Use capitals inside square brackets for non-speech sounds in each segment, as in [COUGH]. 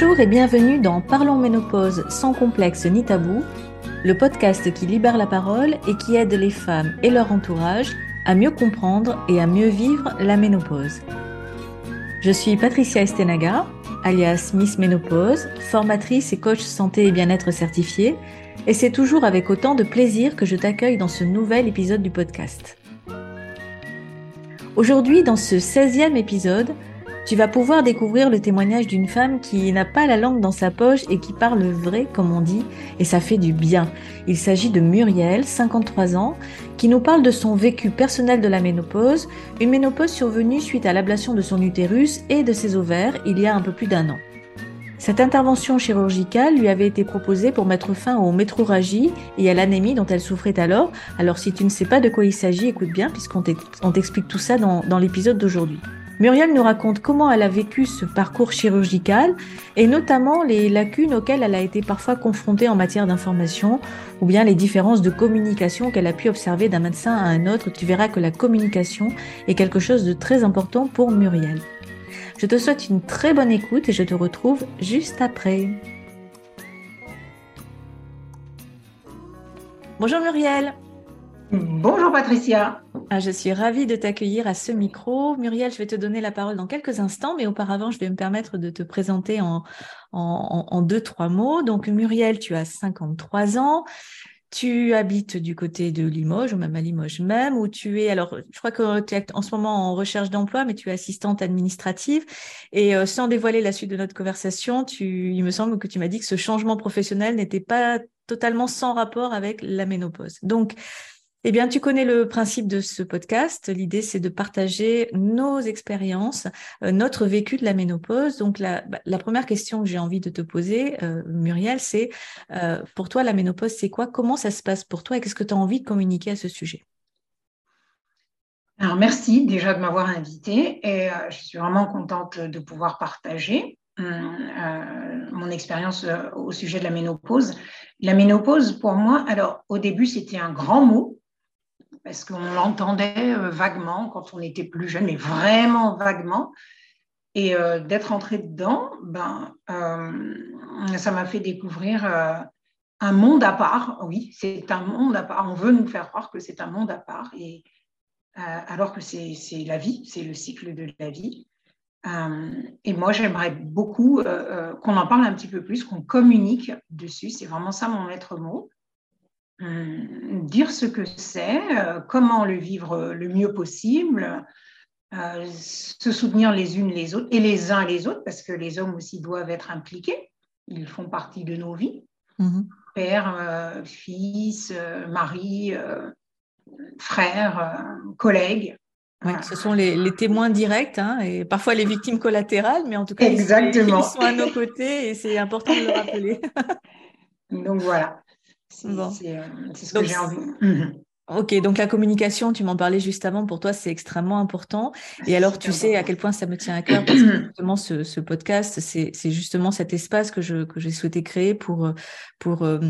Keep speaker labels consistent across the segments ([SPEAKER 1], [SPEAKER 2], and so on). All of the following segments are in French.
[SPEAKER 1] Bonjour et bienvenue dans Parlons Ménopause sans complexe ni tabou, le podcast qui libère la parole et qui aide les femmes et leur entourage à mieux comprendre et à mieux vivre la ménopause. Je suis Patricia Estenaga, alias Miss Ménopause, formatrice et coach santé et bien-être certifiée, et c'est toujours avec autant de plaisir que je t'accueille dans ce nouvel épisode du podcast. Aujourd'hui, dans ce 16e épisode, tu vas pouvoir découvrir le témoignage d'une femme qui n'a pas la langue dans sa poche et qui parle vrai, comme on dit, et ça fait du bien. Il s'agit de Muriel, 53 ans, qui nous parle de son vécu personnel de la ménopause, une ménopause survenue suite à l'ablation de son utérus et de ses ovaires il y a un peu plus d'un an. Cette intervention chirurgicale lui avait été proposée pour mettre fin aux métroragies et à l'anémie dont elle souffrait alors. Alors si tu ne sais pas de quoi il s'agit, écoute bien puisqu'on t'explique tout ça dans l'épisode d'aujourd'hui. Muriel nous raconte comment elle a vécu ce parcours chirurgical et notamment les lacunes auxquelles elle a été parfois confrontée en matière d'information ou bien les différences de communication qu'elle a pu observer d'un médecin à un autre. Tu verras que la communication est quelque chose de très important pour Muriel. Je te souhaite une très bonne écoute et je te retrouve juste après. Bonjour Muriel.
[SPEAKER 2] Bonjour Patricia.
[SPEAKER 1] Ah, je suis ravie de t'accueillir à ce micro. Muriel, je vais te donner la parole dans quelques instants, mais auparavant, je vais me permettre de te présenter en, deux, trois mots. Donc, Muriel, tu as 53 ans. Tu habites du côté de Limoges, ou même à Limoges même, où tu es, alors je crois que tu es en ce moment en recherche d'emploi, mais tu es assistante administrative. Et euh, sans dévoiler la suite de notre conversation, il me semble que tu m'as dit que ce changement professionnel n'était pas totalement sans rapport avec la ménopause. Donc, eh bien, tu connais le principe de ce podcast. L'idée, c'est de partager nos expériences, euh, notre vécu de la ménopause. Donc, la, bah, première question que j'ai envie de te poser, euh, Muriel, c'est euh, pour toi, la ménopause, c'est quoi? Comment ça se passe pour toi et qu'est-ce que tu as envie de communiquer à ce sujet?
[SPEAKER 2] Alors, merci déjà de m'avoir invitée et je suis vraiment contente de pouvoir partager mon expérience au sujet de la ménopause. La ménopause, pour moi, alors au début, c'était un grand mot parce qu'on l'entendait euh, vaguement quand on était plus jeune, mais vraiment vaguement. Et euh, d'être entré dedans, ben, euh, ça m'a fait découvrir un monde à part. Oui, c'est un monde à part. On veut nous faire croire que c'est un monde à part, et, alors que c'est la vie, c'est le cycle de la vie. et moi, j'aimerais beaucoup qu'on en parle un petit peu plus, qu'on communique dessus. C'est vraiment ça mon maître mot. Euh, dire ce que c'est, euh, comment le vivre le mieux possible, euh, se soutenir les unes les autres et les uns les autres, parce que les hommes aussi doivent être impliqués, ils font partie de nos vies. Mhm. Père, fils, mari, frère, collègue.
[SPEAKER 1] ce sont les, témoins directs hein, et parfois les victimes collatérales, mais en tout cas,
[SPEAKER 2] Exactement.
[SPEAKER 1] ils sont à nos côtés et c'est important de le rappeler. [LAUGHS]
[SPEAKER 2] Donc voilà.
[SPEAKER 1] Euh, c'est ce que j'ai envie. [LAUGHS] Ok, donc la communication, tu m'en parlais juste avant, pour toi, c'est extrêmement important. Et alors, tu sais à quel point ça me tient à cœur, parce que [CLEARS THROAT] justement, ce, podcast, c'est justement cet espace que j'ai que souhaité créer pour, pour, euh,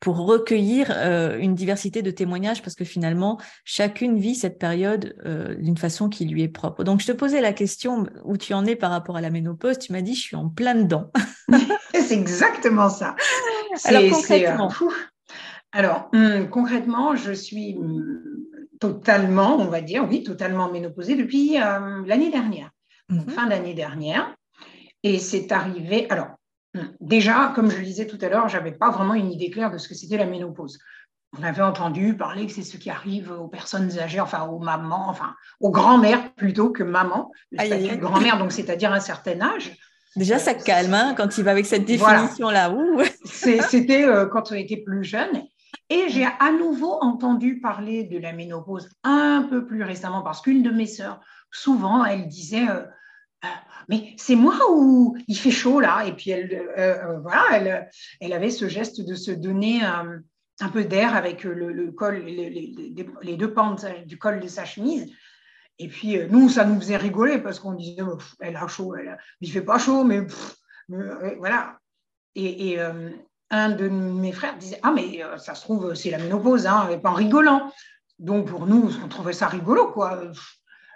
[SPEAKER 1] pour recueillir euh, une diversité de témoignages, parce que finalement, chacune vit cette période d'une façon qui lui est propre. Donc, je te posais la question où tu en es par rapport à la ménopause? Tu m'as dit, je suis en plein dedans. [LAUGHS]
[SPEAKER 2] c'est exactement ça. Alors, concrètement, alors, hum, concrètement, je suis hum, totalement, on va dire, oui, totalement ménopausée depuis hum, l'année dernière, mhm. fin d'année dernière. Et c'est arrivé. Alors, déjà, comme je le disais tout à l'heure, je n'avais pas vraiment une idée claire de ce que c'était la ménopause. On avait entendu parler que c'est ce qui arrive aux personnes âgées, enfin aux mamans, enfin aux grand-mères plutôt que maman, le grand-mère, donc c'est-à-dire un certain âge.
[SPEAKER 1] Déjà, ça calme hein, quand il va avec cette définition-là.
[SPEAKER 2] C'était euh, quand on était plus jeune. Et j'ai à nouveau entendu parler de la ménopause un peu plus récemment parce qu'une de mes sœurs, souvent, elle disait euh, euh, Mais c'est moi ou il fait chaud là Et puis elle, euh, voilà, elle, elle, avait ce geste de se donner un peu d'air avec le, col, les, deux pentes du col de sa chemise. Et puis nous, ça nous faisait rigoler parce qu'on disait Elle a chaud, elle, il fait pas chaud, mais, voilà. Et, un de mes frères disait Ah, mais euh, ça se trouve, c'est la ménopause, hein, et pas en rigolant. Donc pour nous, on trouvait ça rigolo, quoi.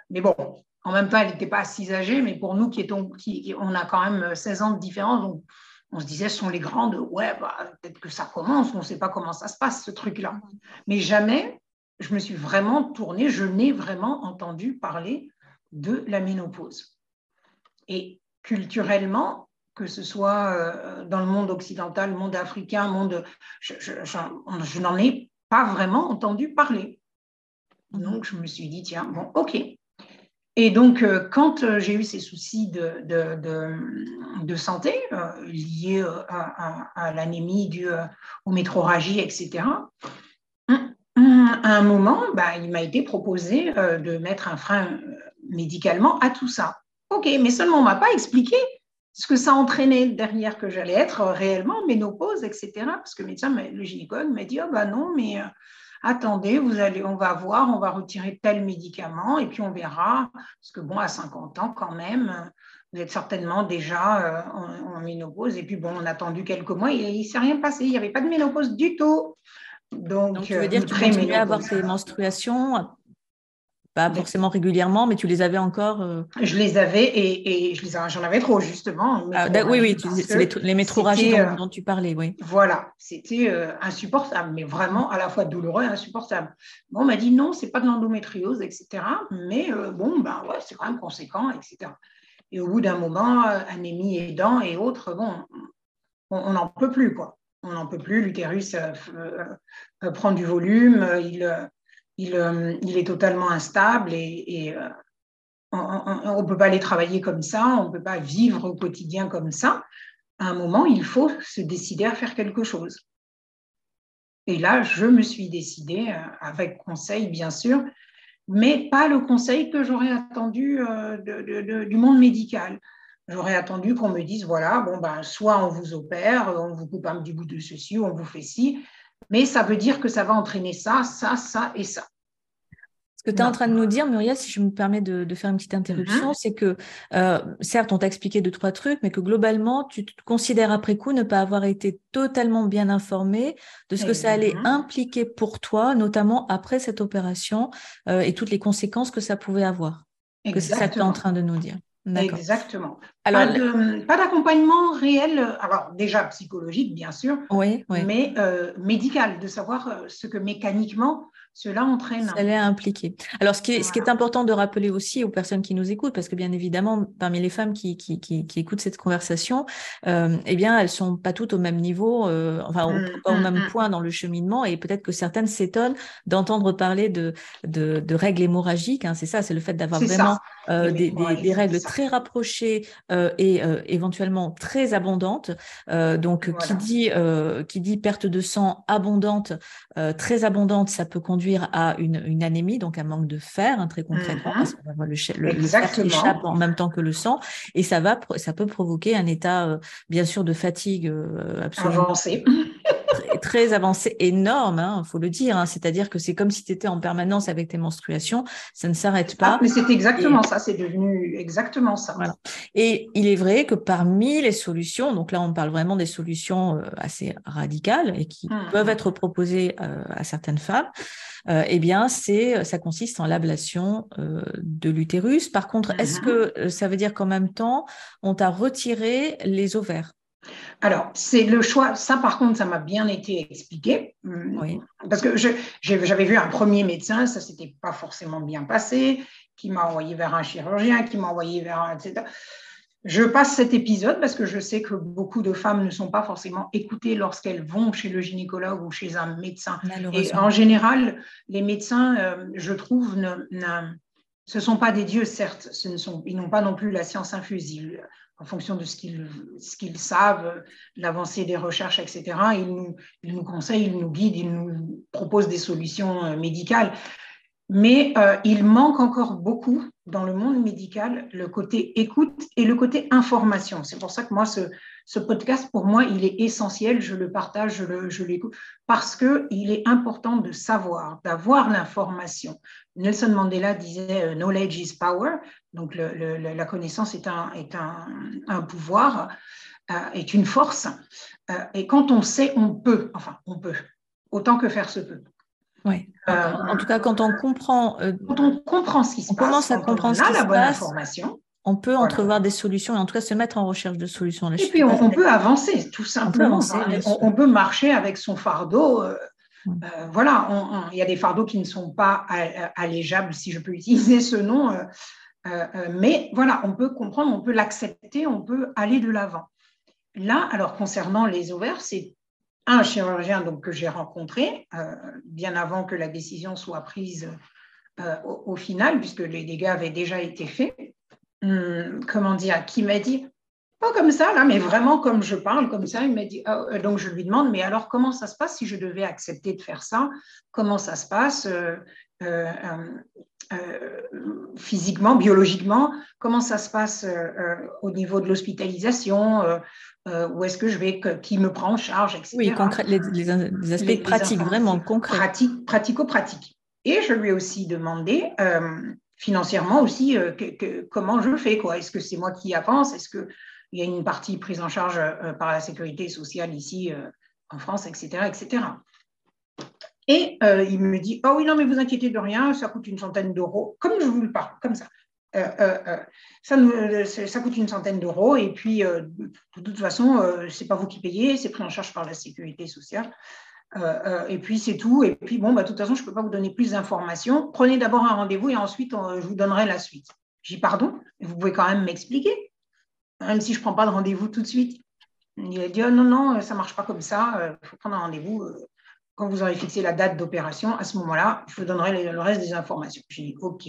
[SPEAKER 2] Mais bon, en même temps, elle n'était pas si âgée, mais pour nous qui, étions, qui, on a quand même 16 ans de différence, donc on se disait, ce sont les grandes, ouais, bah, peut-être que ça commence, on ne sait pas comment ça se passe, ce truc-là. Mais jamais, je me suis vraiment tournée, je n'ai vraiment entendu parler de la ménopause. Et culturellement, que ce soit euh, dans le monde occidental, le monde africain, monde, je, je n'en ai pas vraiment entendu parler. Donc, je me suis dit, tiens, bon, ok, et donc, euh, quand euh, j'ai eu ces soucis de, de, santé euh, liés à, l'anémie, due aux métroragies, etc., à un moment, bah, il m'a été proposé de mettre un frein médicalement à tout ça. OK, mais seulement on ne m'a pas expliqué ce que ça entraînait derrière que j'allais être réellement ménopause, etc. Parce que le médecin, le gynécologue m'a dit, oh, bah non, mais attendez, vous allez, on va voir, on va retirer tel médicament et puis on verra. Parce que bon, à 50 ans quand même, vous êtes certainement déjà euh, en, ménopause. Et puis bon, on a attendu quelques mois et il ne s'est rien passé. Il n'y avait pas de ménopause du tout.
[SPEAKER 1] Donc, Donc tu veux dire que tu continuais à avoir tes menstruations pas forcément régulièrement, mais tu les avais encore
[SPEAKER 2] euh, Je les avais et, et j'en avais trop, justement.
[SPEAKER 1] Ah, oui, oui, c'est les, les métroragies dont, euh, dont, tu parlais, oui.
[SPEAKER 2] Voilà, c'était euh, insupportable, mais vraiment à la fois douloureux et insupportable. Bon, on m'a dit non, c'est pas de l'endométriose, etc. Mais bon, ben ouais, c'est quand même conséquent, etc. Et au bout d'un moment, anémie aidant et autres, bon, on n'en peut plus, quoi. On n'en peut plus, l'utérus prend du volume, il euh, il, est totalement instable et, euh, on ne peut pas aller travailler comme ça, on ne peut pas vivre au quotidien comme ça. À un moment, il faut se décider à faire quelque chose. Et là, je me suis décidée, euh, avec conseil bien sûr, mais pas le conseil que j'aurais attendu du monde médical. J'aurais attendu qu'on me dise, voilà, bon, ben, soit on vous opère, on vous coupe un petit bout de ceci, on vous fait ci, mais ça veut dire que ça va entraîner ça, ça, ça et ça.
[SPEAKER 1] Ce que tu es en train de nous dire, Muriel, si je me permets de, faire une petite interruption, mm-hmm. c'est que euh, certes, on t'a expliqué deux, trois trucs, mais que globalement, tu te considères après coup ne pas avoir été totalement bien informé de ce que ça allait impliquer pour toi, notamment après cette opération euh, et toutes les conséquences que ça pouvait avoir. Que c'est ça que tu es en train de nous dire.
[SPEAKER 2] Exactement. Alors, pas d'accompagnement réel, alors déjà psychologique, bien sûr,
[SPEAKER 1] oui,
[SPEAKER 2] mais euh, médical, de savoir euh, ce que mécaniquement cela entraîne.
[SPEAKER 1] Ça l'est impliqué. Alors, ce qui, est, ce qui est important de rappeler aussi aux personnes qui nous écoutent, parce que bien évidemment, parmi les femmes qui, qui, qui, écoutent cette conversation, euh, eh bien, elles sont pas toutes au même niveau, euh, enfin, au, mmh, pas au mmh, même mmh. point dans le cheminement, et peut-être que certaines s'étonnent d'entendre parler de, de, de règles hémorragiques. Hein, c'est ça, c'est le fait d'avoir vraiment euh, des, des, règles très rapprochées euh, et éventuellement très abondantes. donc, qui dit qui dit perte de sang abondante, très abondante, ça peut conduire à une, une anémie, donc un manque de fer, hein, très concrètement, parce qu'on va voir le, le, fer qui échappe en même temps que le sang, et ça va, ça peut provoquer un état, bien sûr, de fatigue absolument
[SPEAKER 2] avancé
[SPEAKER 1] très avancé, énorme, il hein, faut le dire. Hein. C'est-à-dire que c'est comme si tu étais en permanence avec tes menstruations, ça ne s'arrête pas.
[SPEAKER 2] Ah, mais c'est exactement ça, c'est devenu exactement ça.
[SPEAKER 1] Et il est vrai que parmi les solutions, donc là on parle vraiment des solutions euh, assez radicales et qui mmh, peuvent être proposées euh, à certaines femmes, euh, eh bien c'est ça consiste en l'ablation de l'utérus. Par contre, est-ce mmh. que ça veut dire qu'en même temps on t'a retiré les ovaires?
[SPEAKER 2] Alors, c'est le choix. Ça, par contre, ça m'a bien été expliqué.
[SPEAKER 1] Oui.
[SPEAKER 2] Parce que j'avais vu un premier médecin, ça s'était pas forcément bien passé, qui m'a envoyé vers un chirurgien, qui m'a envoyé vers un, etc. Je passe cet épisode parce que je sais que beaucoup de femmes ne sont pas forcément écoutées lorsqu'elles vont chez le gynécologue ou chez un médecin. Et en général, les médecins, euh, je trouve, ne, ce ne sont pas des dieux, certes, ils n'ont pas non plus la science infuse en fonction de ce qu'ils, savent, l'avancée des recherches, etc. Ils nous, ils nous conseillent, ils nous guident, ils nous proposent des solutions euh, médicales. Mais euh, il manque encore beaucoup dans le monde médical le côté écoute et le côté information. C'est pour ça que moi, ce, podcast, pour moi, il est essentiel. Je le partage, je, l'écoute, parce qu'il est important de savoir, d'avoir l'information. Nelson Mandela disait euh, Knowledge is power, donc la connaissance est un, est un, pouvoir, euh, est une force. Et quand on sait, on peut, enfin, on peut, autant que faire se peut.
[SPEAKER 1] Oui. en tout cas, quand on comprend.
[SPEAKER 2] quand on comprend ce qui se
[SPEAKER 1] on Commence à comprendre ce qui
[SPEAKER 2] la
[SPEAKER 1] se
[SPEAKER 2] bonne
[SPEAKER 1] passe,
[SPEAKER 2] information
[SPEAKER 1] on peut entrevoir des solutions et en tout cas se mettre en recherche de solutions.
[SPEAKER 2] et puis on, peut avancer, tout simplement. On peut, marcher avec son fardeau. Euh, euh, voilà, il y a des fardeaux qui ne sont pas allégeables, si je peux utiliser ce nom. Euh, mais voilà, on peut comprendre, on peut l'accepter, on peut aller de l'avant. Là, alors concernant les ovaires, c'est un chirurgien donc, que j'ai rencontré bien avant que la décision soit prise au, au, final, puisque les dégâts avaient déjà été faits. Hum, comment dire, qui m'a dit, pas comme ça, là, mais vraiment comme je parle, comme ça, il m'a dit, ah, euh, donc je lui demande, mais alors comment ça se passe si je devais accepter de faire ça? Comment ça se passe? Euh, euh, physiquement, biologiquement Comment ça se passe au niveau de l'hospitalisation Où est-ce que je vais Qui me prend en charge, etc.
[SPEAKER 1] Oui, les, les, aspects pratiques, vraiment concrets.
[SPEAKER 2] Pratique, pratico-pratique. Et je lui ai aussi demandé financièrement aussi, euh, comment je fais quoi Est-ce que c'est moi qui avance? Est-ce qu'il y a une partie prise en charge euh, par la sécurité sociale ici euh, en France, etc. etc. Et il me dit, oh oui, non, mais vous inquiétez de rien, ça coûte une centaine d'euros, comme je vous le parle, comme ça. ça, nous, ça coûte une centaine d'euros et puis de toute façon, c'est pas vous qui payez, c'est pris en charge par la sécurité sociale. Euh, euh, et puis c'est tout. Et puis bon, bah, de toute façon, je ne peux pas vous donner plus d'informations. Prenez d'abord un rendez-vous et ensuite je vous donnerai la suite. J'ai pardon, vous pouvez quand même m'expliquer, même si je ne prends pas de rendez-vous tout de suite. Il a dit oh, non, non, ça ne marche pas comme ça. Il faut prendre un rendez-vous. Quand vous aurez fixé la date d'opération, à ce moment-là, je vous donnerai le reste des informations. J'ai dit OK.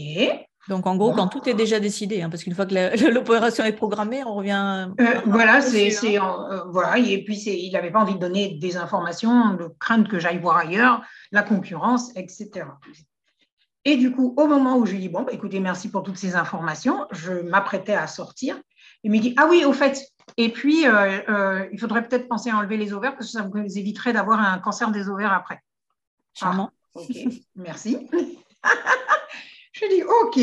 [SPEAKER 1] Donc, en gros, quand tout est déjà décidé, hein, parce qu'une fois que [LAUGHS] l'opération est programmée, on revient.
[SPEAKER 2] Euh, voilà, c'est, hein. euh, voilà, et puis il n'avait pas envie de donner des informations, de crainte que j'aille voir ailleurs, la concurrence, etc. Et du coup, au moment où je lui dis bon, bah, écoutez, merci pour toutes ces informations, je m'apprêtais à sortir. Il me dit ah oui, au fait, et puis euh, il faudrait peut-être penser à enlever les ovaires parce que ça vous éviterait d'avoir un cancer des ovaires après.
[SPEAKER 1] Charmant.
[SPEAKER 2] Ah, ok, [LAUGHS] merci. [LAUGHS] Je dis OK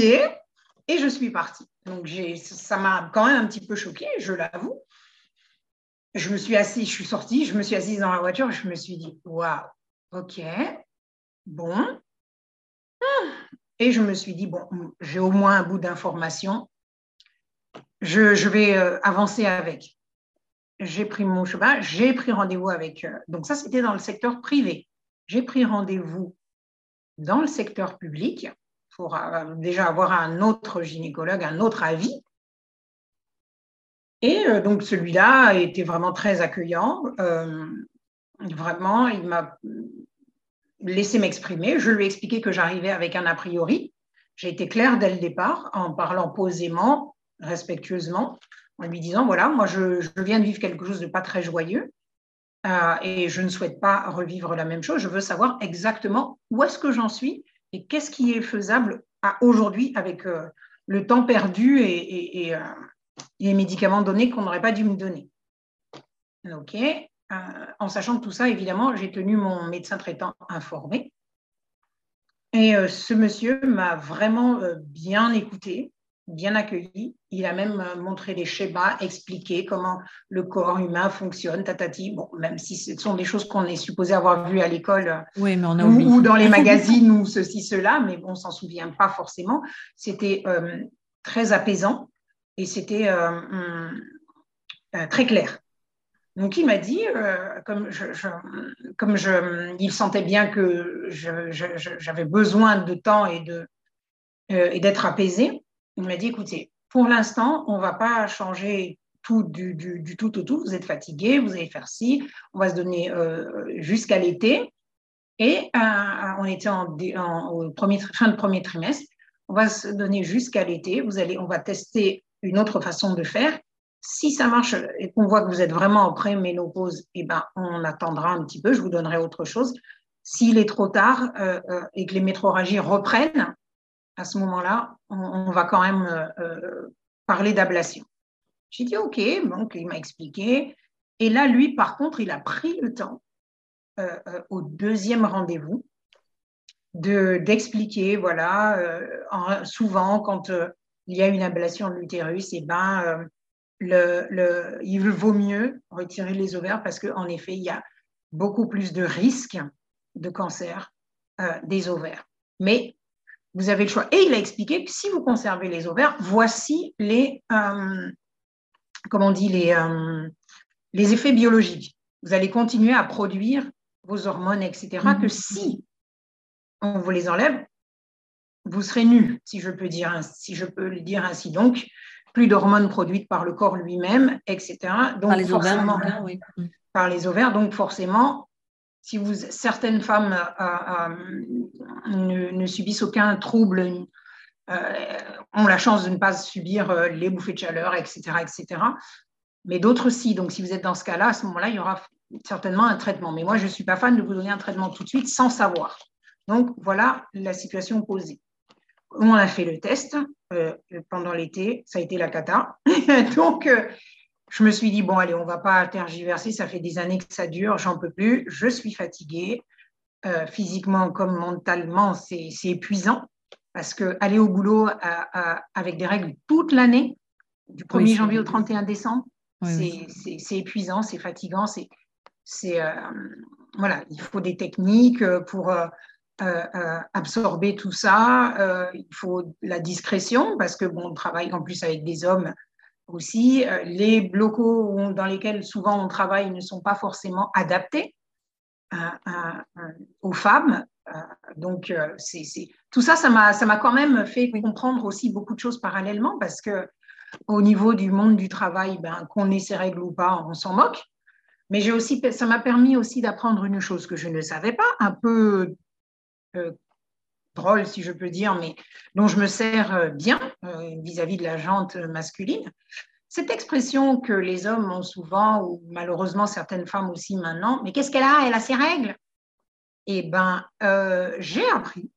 [SPEAKER 2] et je suis partie. Donc ça m'a quand même un petit peu choquée, je l'avoue. Je me suis assise, je suis sortie, je me suis assise dans la voiture je me suis dit waouh, OK, bon. Et je me suis dit bon, j'ai au moins un bout d'information. Je, vais euh, avancer avec. J'ai pris mon chemin, j'ai pris rendez-vous avec. Euh, donc ça, c'était dans le secteur privé. J'ai pris rendez-vous dans le secteur public pour euh, déjà avoir un autre gynécologue, un autre avis. Et donc celui-là était vraiment très accueillant. Vraiment, il m'a laissé m'exprimer. Je lui ai expliqué que j'arrivais avec un a priori. J'ai été claire dès le départ en parlant posément, respectueusement, en lui disant, voilà, moi je, viens de vivre quelque chose de pas très joyeux et je ne souhaite pas revivre la même chose. Je veux savoir exactement où est-ce que j'en suis et qu'est-ce qui est faisable aujourd'hui avec euh, le temps perdu et, euh, les médicaments donnés qu'on n'aurait pas dû me donner. OK. Euh, en sachant tout ça, évidemment, j'ai tenu mon médecin traitant informé. Et ce monsieur m'a vraiment bien écouté bien accueilli. Il a même euh, montré des schémas, expliqué comment le corps humain fonctionne, tatati. Bon, même si ce sont des choses qu'on est supposé avoir vues à l'école
[SPEAKER 1] oui, mais on a
[SPEAKER 2] ou, dans les [LAUGHS] magazines ou ceci, cela, mais on ne s'en souvient pas forcément. C'était euh, très apaisant et c'était euh, hum, très clair. Donc il m'a dit, comme, je, comme je, il sentait bien que j'avais besoin de temps et d'être apaisé, il m'a dit, écoutez, pour l'instant, on ne va pas changer tout du, tout au tout. Vous êtes fatigué, vous allez faire ci, on va se donner euh, jusqu'à l'été. Et euh, on était en, au premier, fin de premier trimestre. On va se donner jusqu'à l'été. Vous allez, on va tester une autre façon de faire. Si ça marche et qu'on voit que vous êtes vraiment en pré-ménopause, eh ben, on attendra un petit peu. Je vous donnerai autre chose. S'il est trop tard euh, et que les métroragies reprennent, à ce moment-là, on, va quand même euh, euh, parler d'ablation. J'ai dit OK, donc il m'a expliqué. Et là, lui, par contre, il a pris le temps euh, au deuxième rendez-vous d'expliquer, voilà, souvent quand il y a une ablation de l'utérus, eh ben, il vaut mieux retirer les ovaires parce qu'en effet, il y a beaucoup plus de risques de cancer des ovaires. Mais vous avez le choix. Et il a expliqué que si vous conservez les ovaires, voici les, comment on dit, les, les effets biologiques. Vous allez continuer à produire vos hormones, etc. Que mhm. si on vous les enlève, vous serez nu, si je peux dire, si je peux le dire ainsi. Donc, plus d'hormones produites par le corps lui-même, etc. Donc,
[SPEAKER 1] par les ovaires, oui.
[SPEAKER 2] Par les ovaires, donc forcément, si certaines femmes euh, euh, ne, subissent aucun trouble, euh, ont la chance de ne pas subir les bouffées de chaleur, etc., etc. Mais d'autres si. Donc, si vous êtes dans ce cas-là, à ce moment-là, il y aura certainement un traitement. Mais moi, je ne suis pas fan de vous donner un traitement tout de suite sans savoir. Donc, voilà la situation posée. On a fait le test pendant l'été, ça a été la cata. [LAUGHS] Donc, je me suis dit, bon, allez, on ne va pas tergiverser, ça fait des années que ça dure, j'en peux plus, je suis fatiguée. Euh, physiquement comme mentalement, c'est épuisant parce que aller au boulot avec des règles toute l'année, du 1er janvier au 31 décembre, c'est épuisant, c'est fatigant, c'est voilà, il faut des techniques pour euh, euh, absorber tout ça. Euh, il faut la discrétion parce que bon, on travaille en plus avec des hommes aussi. les locaux dans lesquels souvent on travaille ne sont pas forcément adaptés aux femmes. donc, c'est, tout ça, ça m'a, ça m'a quand même fait comprendre aussi beaucoup de choses parallèlement parce que au niveau du monde du travail, ben, qu'on ait ses règles ou pas, on s'en moque. Mais j'ai aussi, ça m'a permis aussi d'apprendre une chose que je ne savais pas, un peu euh, drôle, si je peux dire, mais dont je me sers euh, bien euh, vis-à-vis de la jante masculine. Cette expression que les hommes ont souvent, ou malheureusement certaines femmes aussi maintenant, mais qu'est-ce qu'elle a? Elle a ses règles. Eh bien, j'ai appris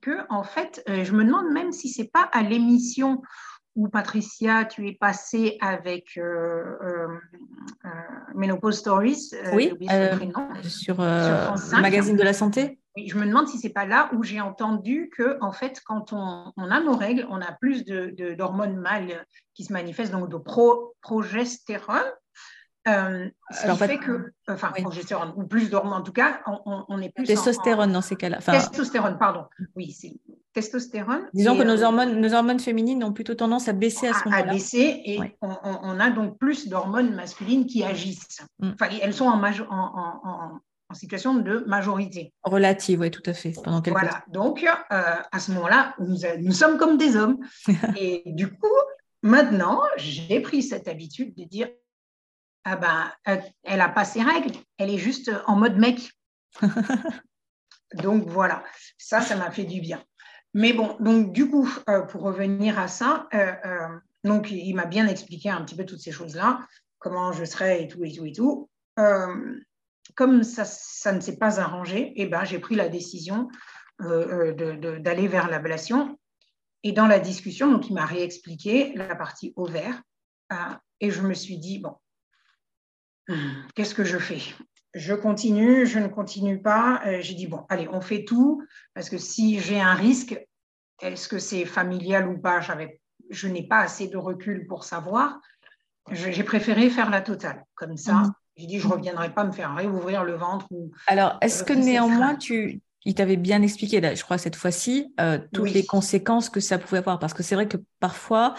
[SPEAKER 2] que, en fait, je me demande même si c'est pas à l'émission où Patricia, tu es passée avec Menopause Stories.
[SPEAKER 1] oui, sur, sur le magazine de la santé
[SPEAKER 2] je me demande si c'est pas là où j'ai entendu que, en fait, quand on, a nos règles, on a plus d'hormones de, mâles qui se manifestent, donc de pro, progestérone. Euh, ce qui fait, que, enfin, progestérone, ou plus d'hormones, en tout cas, on, est plus.
[SPEAKER 1] Testostérone dans ces cas-là.
[SPEAKER 2] testostérone, pardon. Oui, c'est testostérone.
[SPEAKER 1] Disons que nos, euh, hormones, nos hormones féminines ont plutôt tendance à baisser à ce moment-là.
[SPEAKER 2] À baisser, et on, a donc plus d'hormones masculines qui agissent. Mm. Enfin, elles sont en, en, en situation de majorité.
[SPEAKER 1] Relative, oui, tout à fait.
[SPEAKER 2] Pendant voilà, donc euh, à ce moment-là, nous, sommes comme des hommes. [LAUGHS] et du coup, maintenant, j'ai pris cette habitude de dire, ah ben, euh, elle n'a pas ses règles, elle est juste en mode mec. [LAUGHS] donc voilà, ça, ça m'a fait du bien. Mais bon, donc du coup, euh, pour revenir à ça, donc il m'a bien expliqué un petit peu toutes ces choses-là, comment je serais et tout et tout et tout comme ça, ça ne s'est pas arrangé, eh ben, j'ai pris la décision euh, euh, d'aller vers l'ablation. Et dans la discussion, donc, il m'a réexpliqué la partie ovaire. Euh, et je me suis dit, bon, qu'est-ce que je fais? Je continue, je ne continue pas. j'ai dit, bon, allez, on fait tout, parce que si j'ai un risque, est-ce que c'est familial ou pas? Je n'ai pas assez de recul pour savoir. J'ai préféré faire la totale. Comme ça, mmh. J'ai dit, je ne reviendrai pas me faire réouvrir le ventre. Ou,
[SPEAKER 1] Alors, est-ce que néanmoins, tu, il t'avait bien expliqué, je crois, cette fois-ci, euh, toutes les conséquences que ça pouvait avoir? Parce que c'est vrai que parfois,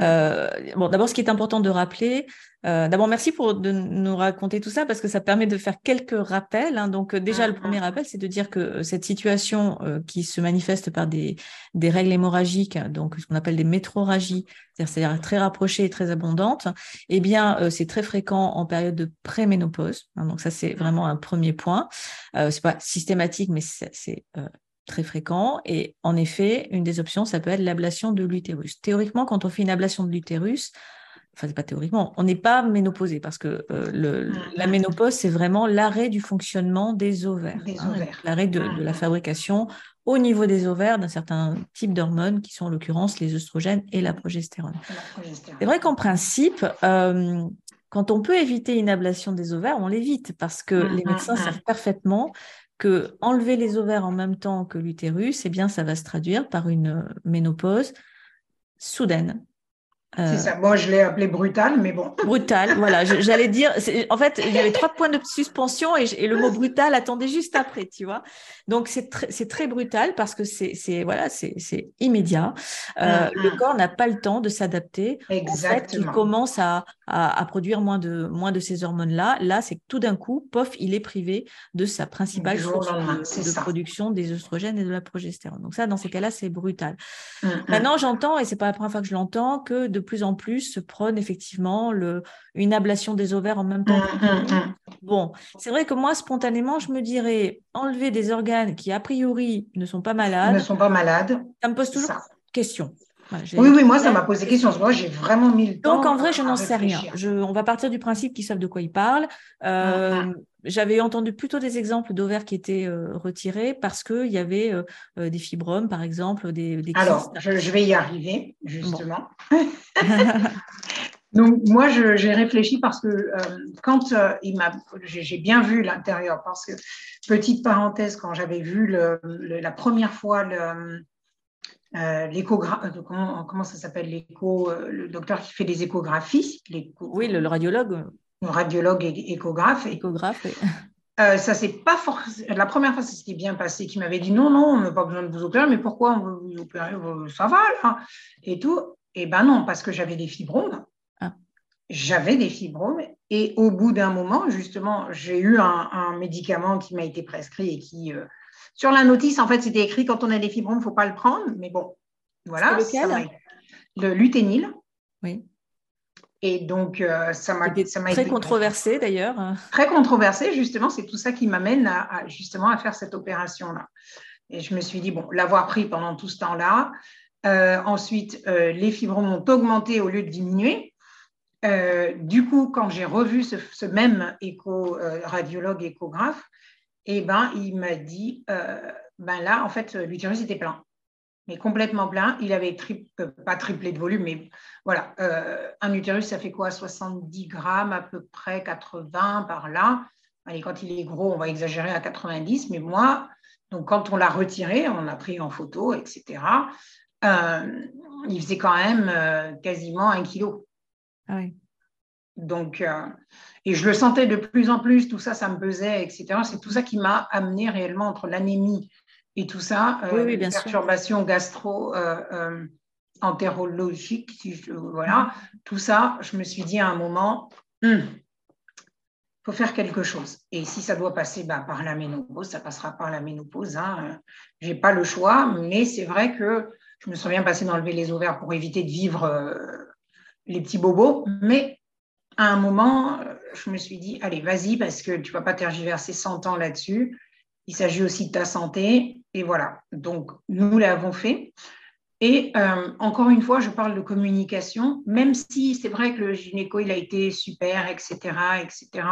[SPEAKER 1] euh, bon, d'abord, ce qui est important de rappeler, euh, d'abord, merci pour de nous raconter tout ça parce que ça permet de faire quelques rappels. Hein. Donc, euh, déjà, le mm, premier rappel, c'est de dire que euh, cette situation qui se manifeste par des, des règles hémorragiques, donc ce qu'on appelle des métroragies, c'est-à-dire très rapprochées et très abondantes, eh bien, c'est très fréquent en période de préménopause. Hein. donc, ça, c'est vraiment un premier point. c'est pas systématique, mais c'est très fréquent. Et en effet, une des options, ça peut être l'ablation de l'utérus. Théoriquement, quand on fait une ablation de l'utérus, enfin c'est pas théoriquement, on n'est pas ménopausé parce que euh, le, mm. la ménopause c'est vraiment l'arrêt du fonctionnement des ovaires,
[SPEAKER 2] hein,
[SPEAKER 1] l'arrêt de, la mm. fabrication au niveau des ovaires d'un certain type d'hormones qui sont en l'occurrence les œstrogènes et la progestérone. C'est vrai qu'en principe, euh, quand on peut éviter une ablation des ovaires, on l'évite parce que mm, les médecins savent parfaitement que enlever les ovaires en même temps que l'utérus, eh bien ça va se traduire par une ménopause soudaine
[SPEAKER 2] c'est ça. Moi, je l'ai appelé brutal, mais bon. [LAUGHS]
[SPEAKER 1] Brutal, voilà. J'allais dire. En fait, il y avait trois points de suspension et, et, le mot brutal attendait juste après, tu vois. Donc c'est très, c'est très brutal parce que c'est, voilà, c'est, immédiat. Euh, Le mm-hmm. corps n'a pas le temps de s'adapter.
[SPEAKER 2] Exactement.
[SPEAKER 1] En fait, il commence à, à, à, produire moins de moins de ces hormones-là. Là, c'est que tout d'un coup, pof, il est privé de sa principale source de, de production des oestrogènes et de la progestérone. Donc ça, dans ces cas-là, c'est brutal. Mm-hmm. Maintenant, j'entends et c'est pas la première fois que je l'entends que de plus en plus se prône effectivement le, une ablation des ovaires en même temps.
[SPEAKER 2] Mm-hmm.
[SPEAKER 1] Bon, c'est vrai que moi, spontanément, je me dirais enlever des organes qui, a priori, ne sont pas malades.
[SPEAKER 2] Ne sont pas malades.
[SPEAKER 1] Ça me pose toujours question.
[SPEAKER 2] Oui, oui, moi, ça m'a posé question. Moi, j'ai vraiment mis le
[SPEAKER 1] temps. Donc, en vrai, je n'en sais rien. Je, on va partir du principe qu'ils savent de quoi ils parlent. Euh, mm, mm. J'avais entendu plutôt des exemples d'ovaires qui étaient euh, retirés parce qu'il y avait euh, des fibromes, par exemple, des, des
[SPEAKER 2] Alors, je, vais y arriver, justement. [LAUGHS] Donc, moi, j'ai réfléchi parce que euh, quand euh, il m'a, j'ai bien vu l'intérieur, parce que, petite parenthèse, quand j'avais vu le, la première fois le, euh, l'échographie, comment, comment, ça s'appelle l'écho, le docteur qui fait des échographies.
[SPEAKER 1] Oui, le, radiologue.
[SPEAKER 2] Le radiologue échographe.
[SPEAKER 1] Échographe, oui.
[SPEAKER 2] Euh, ça c'est pas forcément. La première fois, ça s'était bien passé, qui m'avait dit non, non, on n'a pas besoin de vous opérer, mais pourquoi on veut vous opérer Ça va là? Et tout. Et eh ben non, parce que j'avais des fibromes j'avais des fibromes et au bout d'un moment, justement, j'ai eu un, médicament qui m'a été prescrit et qui, euh, sur la notice, en fait, c'était écrit quand on a des fibromes, il ne faut pas le prendre, mais bon, voilà.
[SPEAKER 1] Lequel
[SPEAKER 2] le luténil.
[SPEAKER 1] Oui.
[SPEAKER 2] Et donc, euh, ça m'a
[SPEAKER 1] très controversé d'ailleurs.
[SPEAKER 2] Très controversé, justement, c'est tout ça qui m'amène à, justement à faire cette opération-là. Et je me suis dit, bon, l'avoir pris pendant tout ce temps-là. Euh, ensuite, les fibromes ont augmenté au lieu de diminuer. Euh, du coup, quand j'ai revu ce, même écho, euh, radiologue échographe, eh ben, il m'a dit, euh, ben là, en fait, l'utérus était plein, mais complètement plein. Il avait pas triplé de volume, mais voilà, un utérus, ça fait quoi? 70 grammes, à peu près 80 par là. Allez, quand il est gros, on va exagérer à 90, mais moi, donc quand on l'a retiré, on l'a pris en photo, etc., il faisait quand même quasiment un kilo.
[SPEAKER 1] Ah
[SPEAKER 2] Donc, euh, et je le sentais de plus en plus, tout ça, ça me pesait, etc. C'est tout ça qui m'a amené réellement entre l'anémie et tout ça,
[SPEAKER 1] euh, oui,
[SPEAKER 2] perturbations gastro euh, voilà, tout ça, je me suis dit à un moment, il hmm, faut faire quelque chose. Et si ça doit passer bah, par la ménopause, ça passera par la ménopause. Hein. Je n'ai pas le choix, mais c'est vrai que je me souviens passer d'enlever les ovaires pour éviter de vivre les petits bobos, mais à un moment, je me suis dit, allez, vas-y, parce que tu ne vas pas tergiverser 100 ans là-dessus. Il s'agit aussi de ta santé. Et voilà. Donc, nous l'avons fait. Et euh, encore une fois, je parle de communication, même si c'est vrai que le gynéco, il a été super, etc., etc.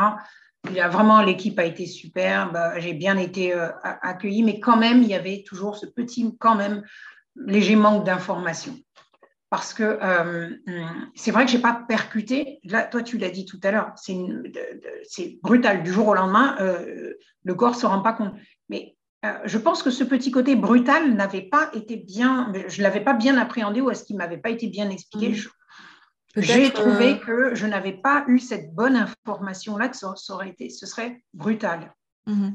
[SPEAKER 2] Il a vraiment, l'équipe a été super. Bah, j'ai bien été euh, accueillie, mais quand même, il y avait toujours ce petit, quand même, léger manque d'information parce que euh, c'est vrai que je n'ai pas percuté. Là, toi, tu l'as dit tout à l'heure, c'est brutal. Du jour au lendemain, euh, le corps ne se rend pas compte. Mais euh, je pense que ce petit côté brutal n'avait pas été bien, je ne l'avais pas bien appréhendé ou est-ce qu'il ne m'avait pas été bien expliqué? Mmh. J'ai trouvé que je n'avais pas eu cette bonne information-là, que ça, aurait été, ce serait brutal.
[SPEAKER 1] Mmh.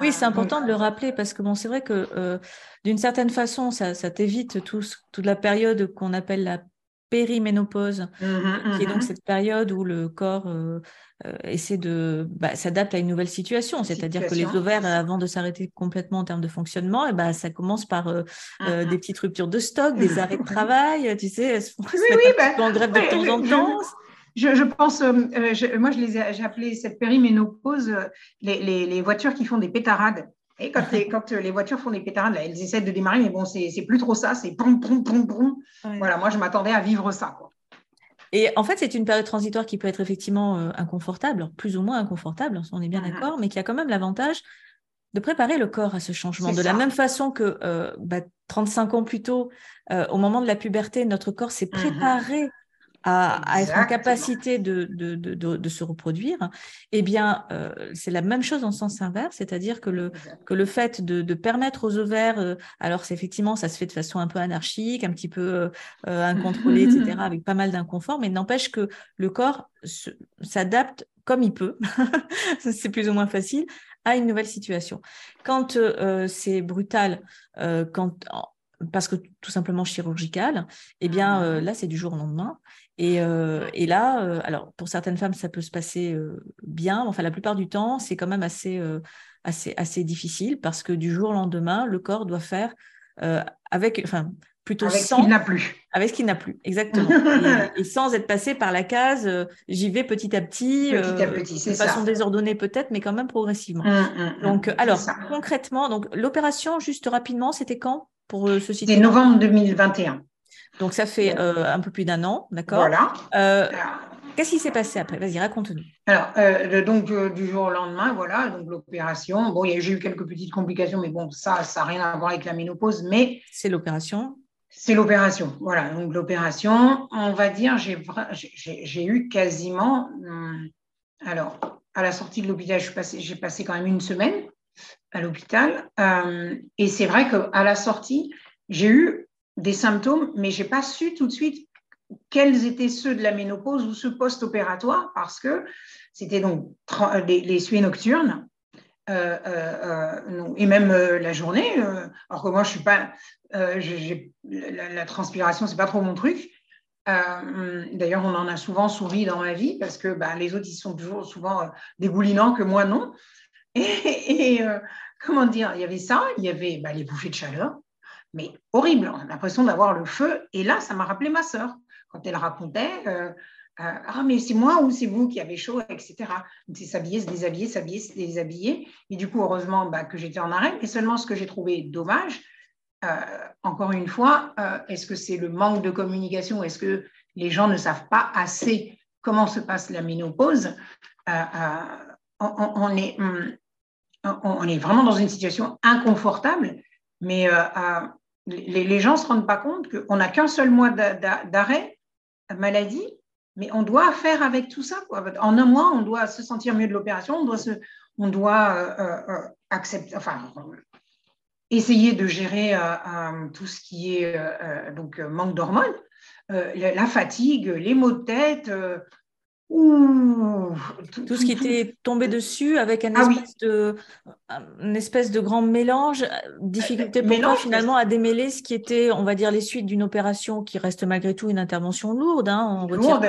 [SPEAKER 1] Oui, c'est important de le rappeler parce que bon, c'est vrai que d'une certaine façon, ça, t'évite toute la période qu'on appelle la périménopause,
[SPEAKER 2] mmh, mmh,
[SPEAKER 1] qui est donc
[SPEAKER 2] mmh.
[SPEAKER 1] cette période où le corps euh, euh, essaie de bah, s'adapte à une nouvelle situation. C'est-à-dire que les ovaires, avant de s'arrêter complètement en termes de fonctionnement, et eh ben ça commence par euh, des petites ruptures de stock, des arrêts de [LAUGHS] travail, tu sais, elles se,
[SPEAKER 2] oui, oui, [LAUGHS]
[SPEAKER 1] bah, en grève de temps en temps.
[SPEAKER 2] Je, pense, moi, je les j'ai appelé cette périménopause les, les, voitures qui font des pétarades. Et quand, les, [LAUGHS] quand les voitures font des pétarades, elles essaient de démarrer, mais bon, c'est plus trop ça, c'est pom, pom, pom, pom. Voilà, moi, je m'attendais à vivre ça. Quoi.
[SPEAKER 1] Et en fait, c'est une période transitoire qui peut être effectivement euh, inconfortable, plus ou moins inconfortable, on est bien d'accord, mais qui a quand même l'avantage de préparer le corps à ce changement. De la même façon que euh, bah, 35 ans plus tôt, euh, au moment de la puberté, notre corps s'est mm-hmm. préparé à, être en capacité de, de, de, de, se reproduire, eh bien, euh, c'est la même chose en sens inverse, c'est-à-dire que le, que le fait de, permettre aux ovaires, euh, alors c'est effectivement, ça se fait de façon un peu anarchique, un petit peu euh, incontrôlée, etc., [LAUGHS] avec pas mal d'inconfort, mais n'empêche que le corps s'adapte comme il peut, [LAUGHS] c'est plus ou moins facile, à une nouvelle situation. Quand c'est brutal, quand parce que tout simplement chirurgical, eh bien mmh. là, c'est du jour au lendemain. Et, euh, et là, euh, alors pour certaines femmes, ça peut se passer euh, bien, enfin la plupart du temps, c'est quand même assez, assez, assez difficile parce que du jour au lendemain, le corps doit faire avec, enfin plutôt
[SPEAKER 2] avec sans, ce qu'il n'a plus.
[SPEAKER 1] Avec ce qu'il n'a plus, exactement. et, sans être passé par la case, j'y vais petit à petit,
[SPEAKER 2] petit, à petit
[SPEAKER 1] de façon désordonnée peut-être, mais quand même progressivement. Mmh, mmh, mmh. donc alors concrètement, donc l'opération juste rapidement, c'était quand pour ce
[SPEAKER 2] C'était novembre 2021.
[SPEAKER 1] Donc, ça fait euh, un peu plus d'un an, d'accord?
[SPEAKER 2] Voilà.
[SPEAKER 1] Euh, qu'est-ce qui s'est passé après? Vas-y, raconte-nous.
[SPEAKER 2] Alors, euh, donc, du jour au lendemain, voilà, donc l'opération. Bon, j'ai eu quelques petites complications, mais bon, ça, ça n'a rien à voir avec la ménopause, mais.
[SPEAKER 1] C'est l'opération
[SPEAKER 2] C'est l'opération, voilà. Donc, l'opération, on va dire, j'ai eu quasiment. Hum, alors, à la sortie de l'hôpital, j'ai passé, passé quand même une semaine à l'hôpital. et c'est vrai qu'à la sortie, j'ai eu des symptômes, mais je n'ai pas su tout de suite quels étaient ceux de la ménopause ou ceux post-opératoire, parce que c'était donc les, suies nocturnes, euh, euh, euh, et même la journée, alors que moi, je suis pas, la, la, transpiration, c'est pas trop mon truc. D'ailleurs, on en a souvent souri dans ma vie parce que bah, les autres, ils sont toujours souvent dégoulinants que moi, non. Et, comment dire, il y avait ça, il y avait bah, les bouffées de chaleur, mais horrible. On a l'impression d'avoir le feu. Et là, ça m'a rappelé ma sœur quand elle racontait euh, euh, Ah, mais c'est moi ou c'est vous qui avez chaud, etc. Donc, c'est s'habiller, se déshabiller, s'habiller, se déshabiller. Et du coup, heureusement bah, que j'étais en arrêt. Et seulement ce que j'ai trouvé dommage, euh, encore une fois, est-ce que c'est le manque de communication? Est-ce que les gens ne savent pas assez comment se passe la ménopause? On, est, hum, on, est vraiment dans une situation inconfortable, mais les, gens ne se rendent pas compte qu'on n'a qu'un seul mois d'arrêt maladie, mais on doit faire avec tout ça. En un mois, on doit se sentir mieux de l'opération, on doit, euh, euh, euh, accepter, enfin, essayer de gérer tout ce qui est donc manque d'hormones, la fatigue, les maux de tête,
[SPEAKER 1] tout, ce qui était tombé dessus avec un ah espèce, de, une espèce de grand mélange, difficulté pour toi finalement à démêler ce qui était, on va dire, les suites d'une opération qui reste malgré tout une intervention lourde. Hein.
[SPEAKER 2] On retire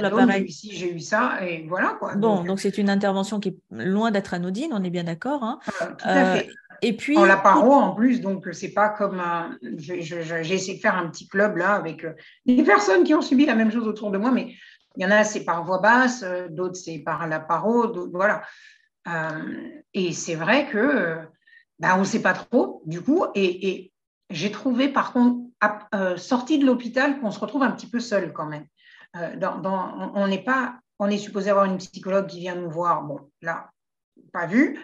[SPEAKER 2] l'appareil. Ici, j'ai eu ça et voilà. Quoi.
[SPEAKER 1] Bon, donc c'est une intervention qui est loin d'être anodine, on est bien d'accord. Hein.
[SPEAKER 2] Ah, tout à fait. Euh, et puis, en la paro en plus, donc c'est pas comme j'ai essayé de faire un petit club là avec euh, des personnes qui ont subi la même chose autour de moi, mais il y en a, c'est par voix basse, euh, d'autres, c'est par la parole, voilà. Euh, et c'est vrai que ben, on ne sait pas trop, du coup. Et, j'ai trouvé, par contre, euh, sorti de l'hôpital, qu'on se retrouve un petit peu seul quand même. On n'est pas, on est supposé avoir une psychologue qui vient nous voir. Bon, là, pas vu.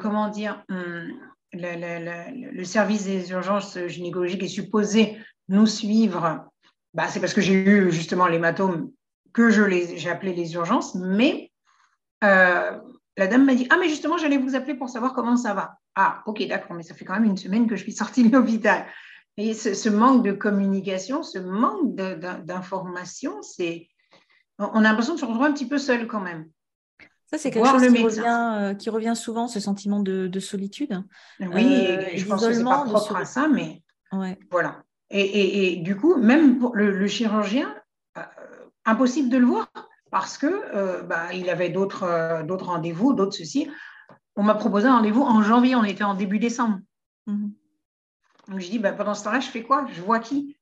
[SPEAKER 2] comment dire hum, le, service des urgences gynécologiques est supposé nous suivre. Bah, c'est parce que j'ai eu justement l'hématome que je les, j'ai appelé les urgences, mais euh, la dame m'a dit Ah, mais justement, j'allais vous appeler pour savoir comment ça va. Ah, ok, d'accord, mais ça fait quand même une semaine que je suis sortie de l'hôpital. Et ce, manque de communication, ce manque d'information, c'est. On a l'impression de se retrouver un petit peu seul quand même.
[SPEAKER 1] Ça, c'est quelque chose qui revient, euh, qui revient, souvent, ce sentiment de, solitude.
[SPEAKER 2] Oui, euh, je pense que ce n'est pas propre à ça, mais
[SPEAKER 1] ouais.
[SPEAKER 2] voilà. Et, et, du coup, même pour le, le chirurgien, impossible de le voir parce que euh, bah, il avait d'autres euh, d'autres rendez-vous, d'autres ceci. On m'a proposé un rendez-vous en janvier, on était en début décembre. Mhm. Donc je dis, bah, pendant ce temps-là, je fais quoi? Je vois qui?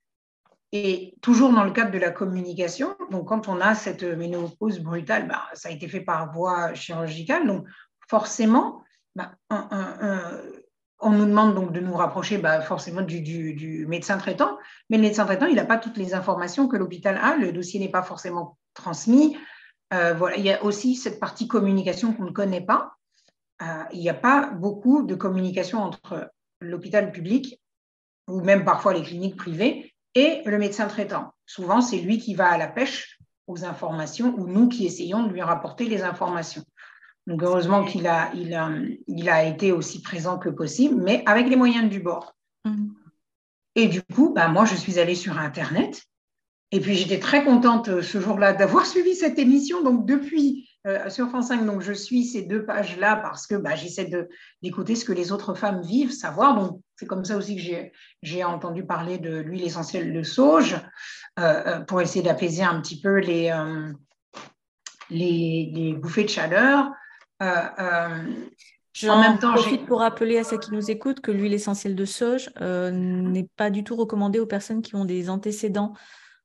[SPEAKER 2] Et toujours dans le cadre de la communication, donc quand on a cette ménopause brutale, bah, ça a été fait par voie chirurgicale, donc forcément, bah, un, on nous demande donc de nous rapprocher bah, forcément du, médecin traitant, mais le médecin traitant, il n'a pas toutes les informations que l'hôpital a, le dossier n'est pas forcément transmis. Euh, voilà. Il y a aussi cette partie communication qu'on ne connaît pas. Euh, il n'y a pas beaucoup de communication entre l'hôpital public ou même parfois les cliniques privées et le médecin traitant. Souvent, c'est lui qui va à la pêche aux informations ou nous qui essayons de lui rapporter les informations. Donc, heureusement qu'il a, il a, il a été aussi présent que possible, mais avec les moyens du bord. Mmh. Et du coup, bah, moi, je suis allée sur Internet. Et puis, j'étais très contente euh, ce jour-là d'avoir [LAUGHS] suivi cette émission. Donc, depuis euh, sur France 5, donc, je suis ces deux pages-là parce que bah, j'essaie d'écouter ce que les autres femmes vivent, savoir. Donc, c'est comme ça aussi que j'ai entendu parler de l'huile essentielle de sauge euh, pour essayer d'apaiser un petit peu les, les, les, bouffées de chaleur.
[SPEAKER 1] En même temps, profite pour rappeler à ceux qui nous écoutent que l'huile essentielle de sauge n'est pas du tout recommandée aux personnes qui ont des antécédents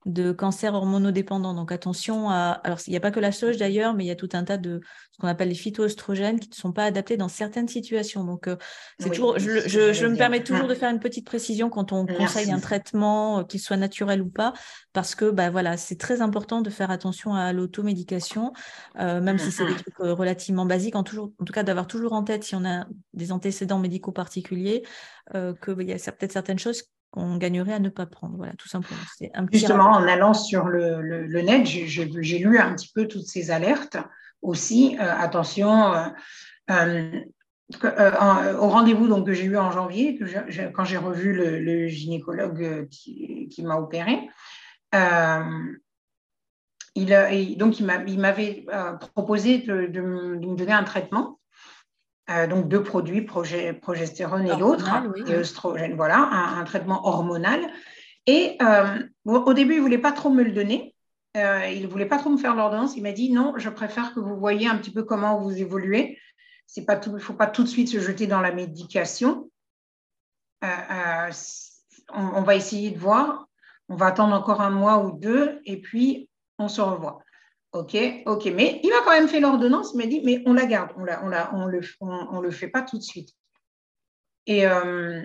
[SPEAKER 1] de cancer hormonodépendant. Donc attention à. Alors, il n'y a pas que la sauge d'ailleurs, mais il y a tout un tas de ce qu'on appelle les phytoestrogènes qui ne sont pas adaptés dans certaines situations. Donc, euh, c'est toujours. Je, je, me permets toujours de faire une petite précision quand on conseille un traitement, euh, qu'il soit naturel ou pas, parce que bah, voilà, c'est très important de faire attention à l'automédication, euh, même si c'est des trucs relativement basiques, en, toujours, en tout cas d'avoir toujours en tête si on a des antécédents médicaux particuliers, qu'il bah, y a peut-être certaines choses qu'on gagnerait à ne pas prendre. Voilà, tout simplement.
[SPEAKER 2] Justement, en allant sur le, le, net, j'ai lu un petit peu toutes ces alertes aussi. Euh, attention, euh, euh, au rendez-vous donc, que j'ai eu en janvier, que quand j'ai revu le, gynécologue qui, qui m'a opéré, il, donc il m'avait proposé de, de, me donner un traitement euh, donc deux produits, progestérone et l'autre, et œstrogène, voilà, un, traitement hormonal. Et euh, au début, il ne voulait pas trop me le donner. Euh, il ne voulait pas trop me faire l'ordonnance. Il m'a dit non, je préfère que vous voyez un petit peu comment vous évoluez. Il ne faut pas tout de suite se jeter dans la médication. on, va essayer de voir. On va attendre encore un mois ou deux et puis on se revoit. Ok, ok, mais il m'a quand même fait l'ordonnance, il m'a dit, mais on la garde, on ne on le, on, le fait pas tout de suite. Et euh,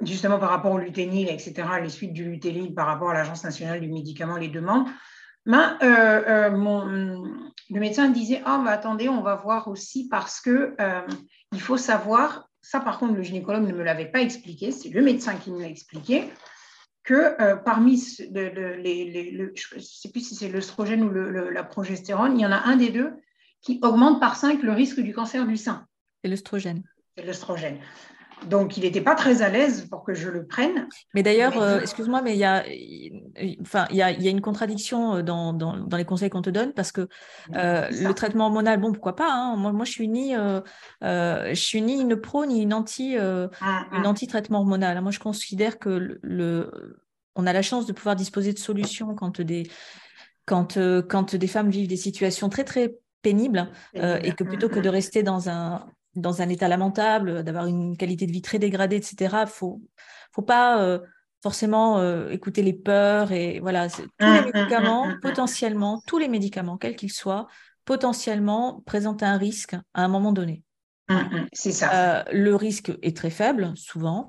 [SPEAKER 2] justement par rapport au luténil, etc., les suites du luténil par rapport à l'Agence nationale du médicament, les demandes, ben, euh, euh, le médecin disait, oh, mais attendez, on va voir aussi parce que il faut savoir, ça par contre, le gynécologue ne me l'avait pas expliqué, c'est le médecin qui me l'a expliqué, que euh, parmi les, je ne sais plus si c'est l'œstrogène ou la progestérone, il y en a un des deux qui augmente par 5 le risque du cancer du sein.
[SPEAKER 1] C'est l'œstrogène.
[SPEAKER 2] C'est l'œstrogène. Donc, il n'était pas très à l'aise pour que je le prenne.
[SPEAKER 1] Mais d'ailleurs, euh, excuse-moi, mais il y a, enfin, il y a, y a une contradiction euh, dans, dans, dans les conseils qu'on te donne parce que euh, le traitement hormonal, bon, pourquoi pas hein. moi, moi, je suis ni, je suis ni une pro ni une anti, hum, une hum. anti traitement hormonal. Moi, je considère que le, on a la chance de pouvoir disposer de solutions quand des, quand, quand des femmes vivent des situations très très pénibles et que plutôt que de hum, rester dans un dans un état lamentable, d'avoir une qualité de vie très dégradée, etc. Il faut, faut pas euh, forcément euh, écouter les peurs et voilà. Tous les mmh, mmh, médicaments, mmh, potentiellement, tous les médicaments, quels qu'ils soient, potentiellement présentent un risque à un moment donné.
[SPEAKER 2] C'est ça.
[SPEAKER 1] Euh, le risque est très faible, souvent,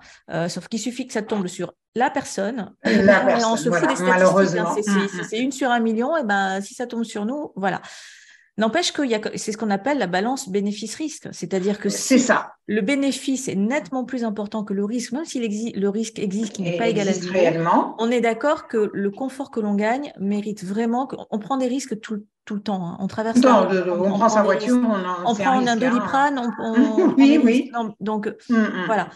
[SPEAKER 1] sauf qu'il suffit que ça tombe sur la personne.
[SPEAKER 2] La personne on se fout des statistiques.
[SPEAKER 1] Hein. c'est une sur un million, et ben si ça tombe sur nous, voilà. N'empêche que c'est ce qu'on appelle la balance bénéfice-risque. C'est-à-dire que si
[SPEAKER 2] ça.
[SPEAKER 1] le bénéfice est nettement plus important que le risque, même si le risque existe, qui n'est pas égal à
[SPEAKER 2] zéro,
[SPEAKER 1] on est d'accord que le confort que l'on gagne mérite vraiment qu'on prend des risques tout, tout le temps. Hein. On traverse.
[SPEAKER 2] Non, on, prend, sa voiture,
[SPEAKER 1] on, prend un, [LAUGHS] doliprane,
[SPEAKER 2] on, oui, oui.
[SPEAKER 1] donc mm, mm. voilà.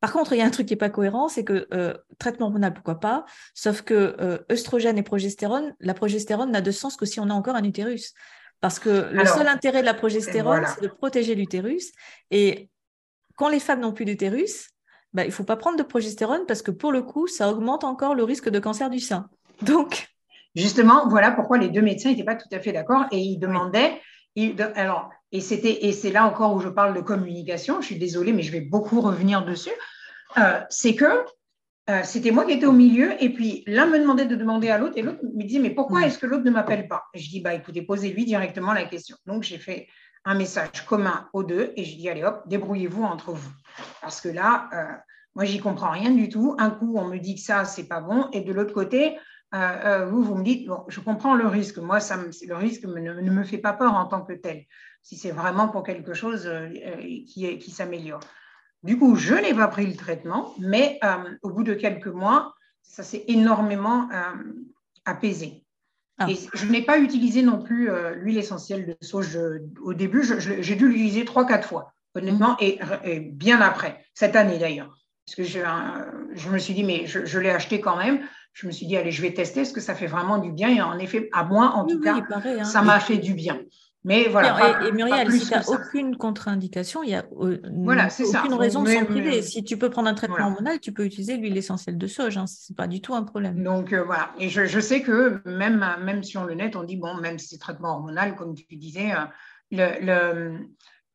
[SPEAKER 1] Par contre, il y a un truc qui n'est pas cohérent, c'est que euh, traitement hormonal, pourquoi pas, sauf que euh, œstrogène et progestérone, la progestérone n'a de sens que si on a encore un utérus. Parce que le seul intérêt de la progestérone, c'est de protéger l'utérus. Et quand les femmes n'ont plus d'utérus, bah, il ne faut pas prendre de progestérone parce que pour le coup, ça augmente encore le risque de cancer du sein. [LAUGHS] Donc.
[SPEAKER 2] Justement, voilà pourquoi les deux médecins n'étaient pas tout à fait d'accord et ils demandaient. alors, et c'était et c'est là encore où je parle de communication. Je suis désolée, mais je vais beaucoup revenir dessus. Euh, c'est que euh, c'était moi qui étais au milieu, et puis l'un me demandait de demander à l'autre, et l'autre me disait, mais pourquoi mm. est-ce que l'autre ne m'appelle pas? Et Je dis, bah écoutez, posez-lui directement la question. Donc j'ai fait un message commun aux deux, et je dis, allez hop, débrouillez-vous entre vous. Parce que là, euh, moi, j'y comprends rien du tout. Un coup, on me dit que ça, c'est pas bon, et de l'autre côté, euh, vous, vous me dites, bon, je comprends le risque. Moi, ça le risque ne, ne, me fait pas peur en tant que tel, si c'est vraiment pour quelque chose qui, qui s'améliore. Du coup, je n'ai pas pris le traitement, mais euh, au bout de quelques mois, ça s'est énormément apaisé.
[SPEAKER 1] Ah.
[SPEAKER 2] Et je n'ai pas utilisé non plus l'huile essentielle de sauge au début. J'ai dû l'utiliser trois, quatre fois, honnêtement, et, et, bien après, cette année d'ailleurs. Parce que je, je, me suis dit, mais je, l'ai acheté quand même. Je me suis dit, allez, je vais tester, est-ce que ça fait vraiment du bien Et en effet, à moi, en tout cas,
[SPEAKER 1] hein.
[SPEAKER 2] ça m'a fait du bien. Mais voilà.
[SPEAKER 1] et, Muriel, si tu n'as aucune contre-indication, il n'y a
[SPEAKER 2] voilà,
[SPEAKER 1] aucune raison de s'en priver. Si tu peux prendre un traitement hormonal, tu peux utiliser l'huile essentielle de soja. Hein. Ce n'est pas du tout un problème.
[SPEAKER 2] Donc euh, voilà. Et je, je, sais que même, même sur le net, on dit, bon, même si c'est traitement hormonal, comme tu disais, euh, le, le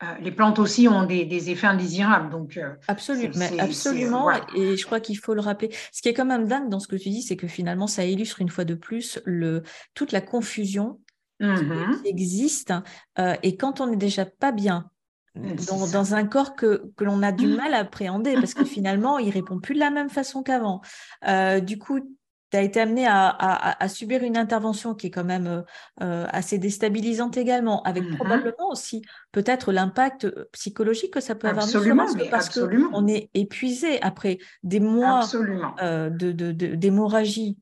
[SPEAKER 2] euh, les plantes aussi ont des, effets indésirables. Donc,
[SPEAKER 1] absolument, absolument. Et je crois qu'il faut le rappeler. Ce qui est quand même dingue dans ce que tu dis, c'est que finalement, ça illustre une fois de plus le, toute la confusion
[SPEAKER 2] Mmh
[SPEAKER 1] qui, existe. Euh, et quand on n'est déjà pas bien dans, un corps que, que l'on a du mmh. mal à appréhender, parce que finalement, il répond plus de la même façon qu'avant. Euh, du coup, tu as été amené à, à, subir une intervention qui est quand même euh, assez déstabilisante également, avec
[SPEAKER 2] mmh
[SPEAKER 1] probablement aussi peut-être l'impact psychologique que ça peut avoir.
[SPEAKER 2] Absolument,
[SPEAKER 1] parce qu'on est épuisé après des mois d'hémorragie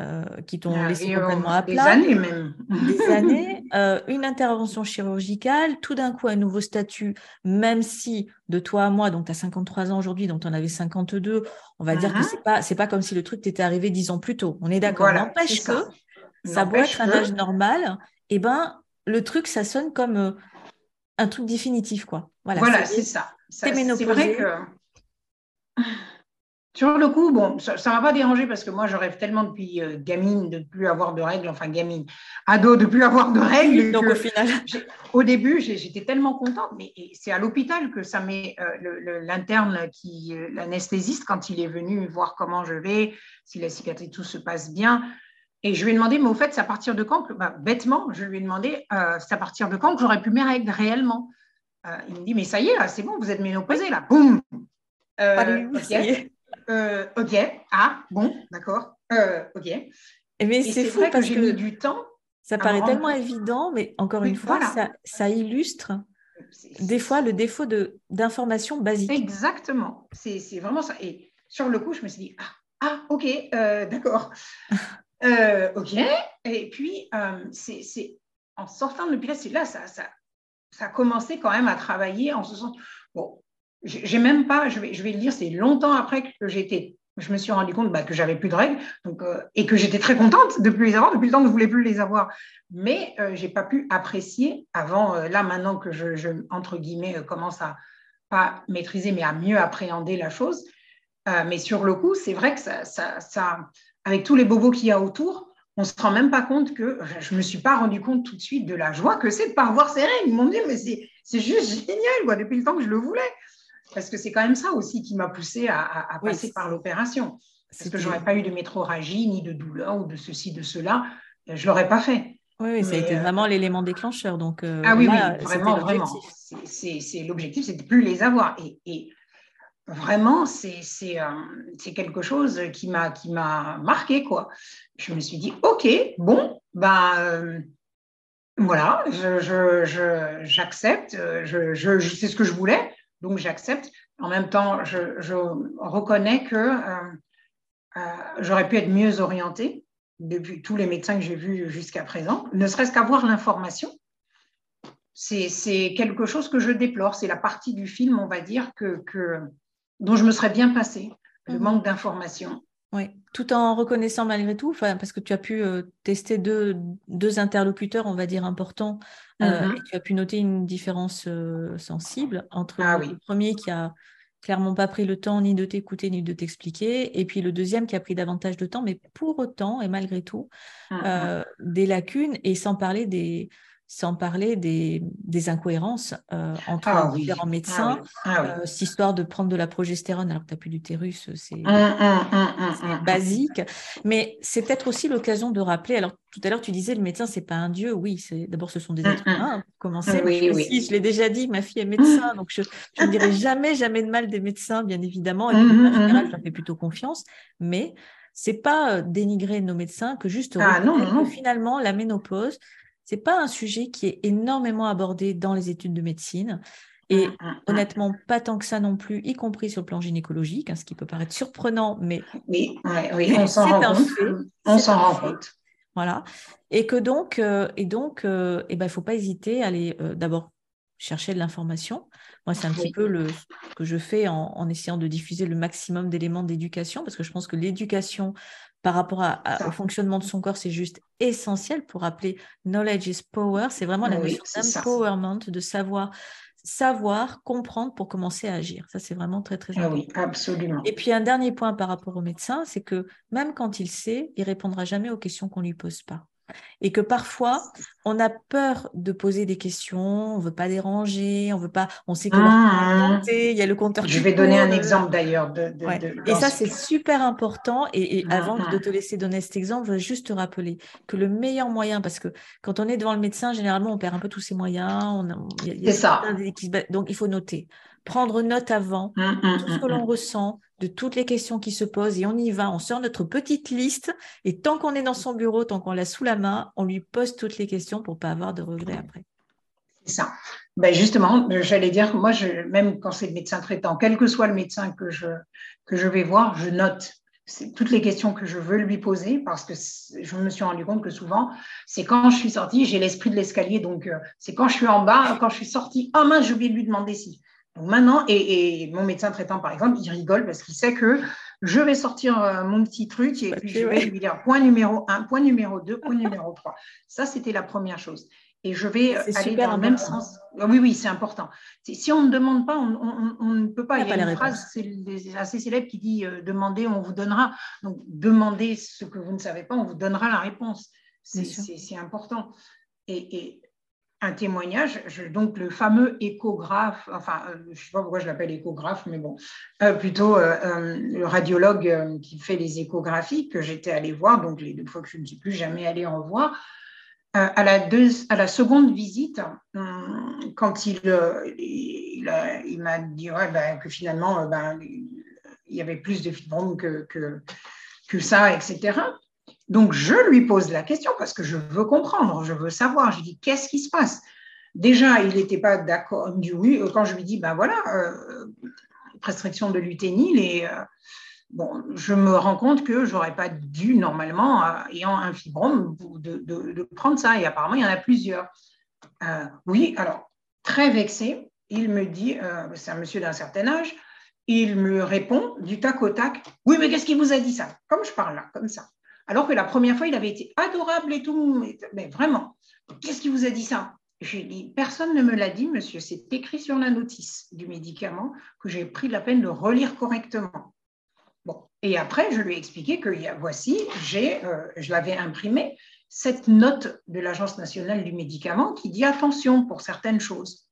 [SPEAKER 1] euh, qui t'ont ah, laissé complètement à plat.
[SPEAKER 2] Des années même.
[SPEAKER 1] Des années, euh, une intervention chirurgicale, tout d'un coup un nouveau statut, même si de toi à moi, donc tu as 53 ans aujourd'hui, donc tu en avais 52, on va dire que uh-huh. c'est pas c'est pas comme si le truc t'était arrivé 10 ans plus tôt. On est d'accord. N'empêche que ça, doit être un âge normal, et eh ben le truc ça sonne comme euh, un truc définitif quoi.
[SPEAKER 2] Voilà, c'est ça. C'est vrai que sur le coup, bon, ça ne m'a pas dérangé parce que moi, je rêve tellement depuis euh, gamine de ne plus avoir de règles, enfin gamine, ado de ne plus avoir de règles.
[SPEAKER 1] Donc au final. [LAUGHS]
[SPEAKER 2] Au début, j'étais tellement contente, mais c'est à l'hôpital que ça met euh, l'interne, qui euh, l'anesthésiste, quand il est venu voir comment je vais, si la cicatrice, tout se passe bien. Et je lui ai demandé, mais au fait, c'est à partir de quand bah, Bêtement, je lui ai demandé, c'est à partir de quand que j'aurais pu mes règles réellement? Il me dit, mais ça y est, là, c'est bon, vous êtes ménopausée, là. Boum euh, ok, ah, bon, d'accord, euh, ok.
[SPEAKER 1] Mais c'est fou parce que,
[SPEAKER 2] j'ai du temps.
[SPEAKER 1] Ça paraît tellement évident, mais encore une fois, ça, illustre des fois le défaut d'informations basiques.
[SPEAKER 2] Exactement, c'est vraiment ça. Et sur le coup, je me suis dit, ah, ah ok, euh, d'accord. [LAUGHS] ok, et puis c'est en sortant de l'hôpital, c'est là, ça, ça, ça a commencé quand même à travailler en ce sens. Bon, j'ai même pas, je vais, je le dire, c'est longtemps après que j'étais, je me suis rendu compte bah, que j'avais plus de règles donc, euh, et que j'étais très contente de plus les avoir. Depuis le temps je voulais plus les avoir, mais euh, j'ai pas pu apprécier avant. Euh, là, maintenant que je, je entre guillemets commence à pas maîtriser, mais à mieux appréhender la chose. mais sur le coup, c'est vrai que ça, ça, avec tous les bobos qu'il y a autour, on se rend même pas compte que je me suis pas rendu compte tout de suite de la joie que c'est de pas avoir ces règles. M'ont dit mais c'est juste génial quoi, depuis le temps que je le voulais. Parce que c'est quand même ça aussi qui m'a poussé à, passer par l'opération. Parce que je n'aurais pas eu de métroragie, ni de douleur, ou de ceci, de cela, je ne l'aurais pas fait.
[SPEAKER 1] Oui, ça a été euh, vraiment l'élément déclencheur. Donc,
[SPEAKER 2] euh, ah oui, oui, vraiment, vraiment. C'est l'objectif, c'est de plus les avoir. Et, vraiment, c'est euh, quelque chose qui m'a marqué. Quoi. Je me suis dit, OK, bon, ben, voilà, j'accepte, je, je, je, c'est ce que je voulais donc j'accepte. En même temps, je, reconnais que euh, euh, j'aurais pu être mieux orientée depuis tous les médecins que j'ai vus jusqu'à présent, ne serait-ce qu'avoir l'information. C'est quelque chose que je déplore. C'est la partie du film, on va dire, que, dont je me serais bien passée, le mhm. manque d'information.
[SPEAKER 1] Oui, tout en reconnaissant malgré tout, parce que tu as pu euh, tester deux, deux, interlocuteurs, on va dire, importants, euh, mmh et tu as pu noter une différence euh, sensible entre ah le premier qui a clairement pas pris le temps ni de t'écouter ni de t'expliquer, et puis le deuxième qui a pris davantage de temps, mais pour autant et malgré tout, mmh des lacunes, et sans parler des, sans parler des, incohérences euh, entre ah différents ah médecins. Ah euh, cette histoire de prendre de la progestérone alors que tu n'as plus d'utérus, c'est
[SPEAKER 2] hum, hum, hum,
[SPEAKER 1] basique. Mais c'est peut-être aussi l'occasion de rappeler, alors tout à l'heure tu disais le médecin, c'est pas un dieu. Oui, d'abord ce sont des êtres humains, commencer. Oui, oui. je l'ai déjà dit, ma fille est médecin, donc je, ne dirai jamais, jamais de mal des médecins, bien évidemment. Et en général, je leur fais plutôt confiance. Mais c'est pas euh, dénigrer nos médecins que juste
[SPEAKER 2] non,
[SPEAKER 1] que finalement la ménopause, c'est pas un sujet qui est énormément abordé dans les études de médecine Et mm, mm, honnêtement, pas tant que ça non plus, y compris sur le plan gynécologique, hein, ce qui peut paraître surprenant, mais
[SPEAKER 2] oui, oui, on s'en rend compte. On s'en rend compte.
[SPEAKER 1] Voilà. Et que donc, euh, et donc, euh, eh ben, faut pas hésiter à aller euh, d'abord chercher de l'information. Moi, c'est un petit peu le, ce que je fais en, essayant de diffuser le maximum d'éléments d'éducation, parce que je pense que l'éducation par rapport au fonctionnement de son corps, c'est juste essentiel pour rappeler knowledge is power. C'est vraiment la notion d'empowerment, de savoir savoir, comprendre pour commencer à agir. Ça, c'est vraiment très, très
[SPEAKER 2] important. Ah oui, absolument.
[SPEAKER 1] Et puis, un dernier point par rapport au médecin, c'est que même quand il sait, il répondra jamais aux questions qu'on ne lui pose pas. Et que parfois, on a peur de poser des questions, on ne veut pas déranger, on veut pas, on sait que
[SPEAKER 2] mmh. il y a le compteur. Je vais donner un exemple d'ailleurs. De,
[SPEAKER 1] et ça, c'est super important. Et, mmh, avant de mmh. te laisser donner cet exemple, je veux juste te rappeler que le meilleur moyen, parce que quand on est devant le médecin, généralement, on perd un peu tous ses moyens.
[SPEAKER 2] C'est ça.
[SPEAKER 1] Donc, il faut noter prendre note avant, de mmh, tout ce que l'on ressent, de toutes les questions qui se posent, et on y va, on sort notre petite liste, et tant qu'on est dans son bureau, tant qu'on l'a sous la main, on lui pose toutes les questions pour pas avoir de regrets après.
[SPEAKER 2] C'est ça. Ben justement, j'allais dire, moi, je, même quand c'est le médecin traitant, quel que soit le médecin que je, que je vais voir, je note toutes les questions que je veux lui poser parce que je me suis rendu compte que souvent, c'est quand je suis sortie, j'ai l'esprit de l'escalier, donc euh, c'est quand je suis en bas, quand je suis sortie, oh mince, j'ai oublié de lui demander si maintenant, et, mon médecin traitant, par exemple, il rigole parce qu'il sait que je vais sortir euh, mon petit truc et puis je vais lui dire point numéro 1, point numéro 2, point numéro 3. Ça, c'était la première chose. Et je vais euh, aller dans le même sens. Ah oui, oui, c'est important. Si on ne demande pas, on, ne peut pas. Il y a, une phrase assez célèbre qui dit euh, demandez, on vous donnera. Donc, demandez ce que vous ne savez pas, on vous donnera la réponse. C'est important. Et, et, un témoignage, donc le fameux échographe, enfin, euh, je ne sais pas pourquoi je l'appelle échographe, mais bon, euh, plutôt euh, le radiologue qui fait les échographies que j'étais allée voir, donc les deux fois que je ne suis plus jamais allée en voir. à, la à la seconde visite, quand il, il, m'a dit ben, que finalement, ben, il y avait plus de fibromes que, que, que ça, etc. Donc, je lui pose la question parce que je veux comprendre, je veux savoir. Je dis, qu'est-ce qui se passe? Déjà, il n'était pas d'accord du oui. Euh, quand je lui dis, ben voilà, euh, prescription de l'uténil, et euh, je me rends compte que je n'aurais pas dû, normalement, ayant un fibrome, de, prendre ça. Et apparemment, il y en a plusieurs. oui, alors, très vexé, il me dit, c'est un monsieur d'un certain âge, il me répond du tac au tac, oui, mais qu'est-ce qui vous a dit ça? Comme je parle là, comme ça. Alors que la première fois, il avait été adorable et tout, mais vraiment, qu'est-ce qui vous a dit ça? J'ai dit, personne ne me l'a dit, monsieur, c'est écrit sur la notice du médicament que j'ai pris la peine de relire correctement. Bon, et après, je lui ai expliqué que voici, j'ai, euh, je l'avais imprimé, cette note de l'Agence nationale du médicament qui dit attention pour certaines choses.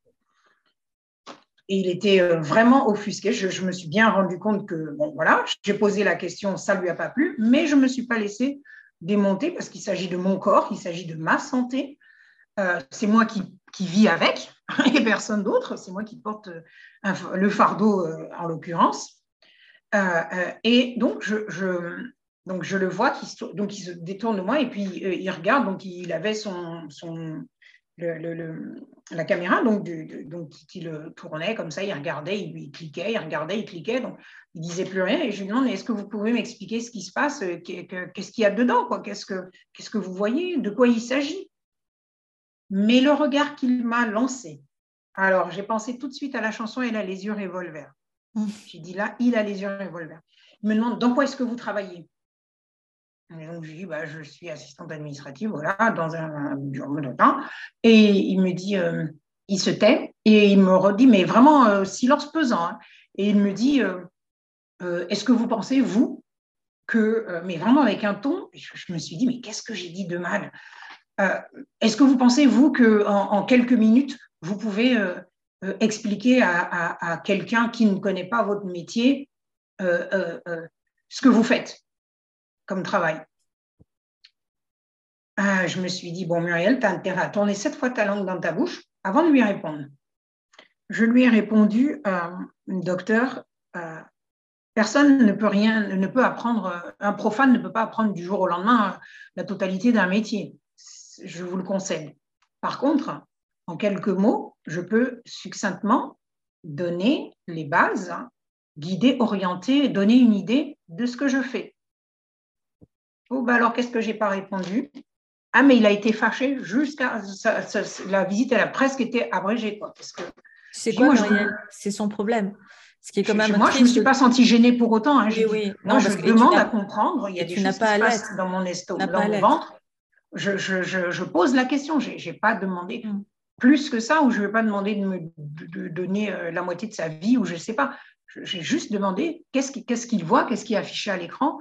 [SPEAKER 2] Et il était euh, vraiment offusqué. Je, me suis bien rendu compte que, bon, voilà, j'ai posé la question, ça ne lui a pas plu, mais je ne me suis pas laissé démonter parce qu'il s'agit de mon corps, il s'agit de ma santé. Euh, c'est moi qui, qui, vis avec [LAUGHS] et personne d'autre. C'est moi qui porte euh, le fardeau en l'occurrence. et donc, je, donc, je le vois, qui donc il se détourne de moi et puis il regarde. Donc, il avait son, son, le, la caméra, donc, donc qui le tournait comme ça, il regardait, il, cliquait, il regardait, il cliquait, donc il disait plus rien. Et je lui demande, est-ce que vous pouvez m'expliquer ce qui se passe, euh, qu'est-ce qu'il y a dedans, quoi, qu'est-ce que, qu'est-ce que vous voyez, de quoi il s'agit? Mais le regard qu'il m'a lancé, alors j'ai pensé tout de suite à la chanson Il a les yeux revolver. Mmh. J'ai dit là, il a les yeux revolver. Il me demande, dans quoi est-ce que vous travaillez? Donc, je dis, bah, je suis assistante administrative, voilà, dans un, bureau de temps. Et il me dit, euh, il se tait et il me redit, mais vraiment euh, silence pesant. Hein. et il me dit, euh, est-ce que vous pensez, vous, que, mais vraiment avec un ton, je, me suis dit, mais qu'est-ce que j'ai dit de mal Est-ce que vous pensez, vous, que en, quelques minutes, vous pouvez expliquer à quelqu'un qui ne connaît pas votre métier ce que vous faites? Comme travail. Ah, je me suis dit, bon, Muriel, tu as intérêt à tourner sept fois ta langue dans ta bouche avant de lui répondre. Je lui ai répondu, euh, docteur, euh, personne ne peut rien, ne peut apprendre, un profane ne peut pas apprendre du jour au lendemain euh, la totalité d'un métier. Je vous le concède. Par contre, en quelques mots, je peux succinctement donner les bases, guider, orienter, donner une idée de ce que je fais. Oh, bah alors, qu'est-ce que j'ai pas répondu? Ah, mais il a été fâché jusqu'à. La visite, elle a presque été abrégée. Quoi, parce que,
[SPEAKER 1] c'est quoi, C'est son problème. Ce qui est quand même
[SPEAKER 2] moi, je ne me suis pas sentie gênée pour autant. Hein, oui, Non, je demande à comprendre. Il y a des choses qui se passent dans mon estomac, dans mon ventre. Je, je, je, pose la question. Je n'ai pas demandé mm. plus que ça, ou je ne vais pas demander de me de donner euh, la moitié de sa vie, ou je ne sais pas. J'ai juste demandé qu'est-ce qu'il voit, qu'est-ce qui est affiché à l'écran.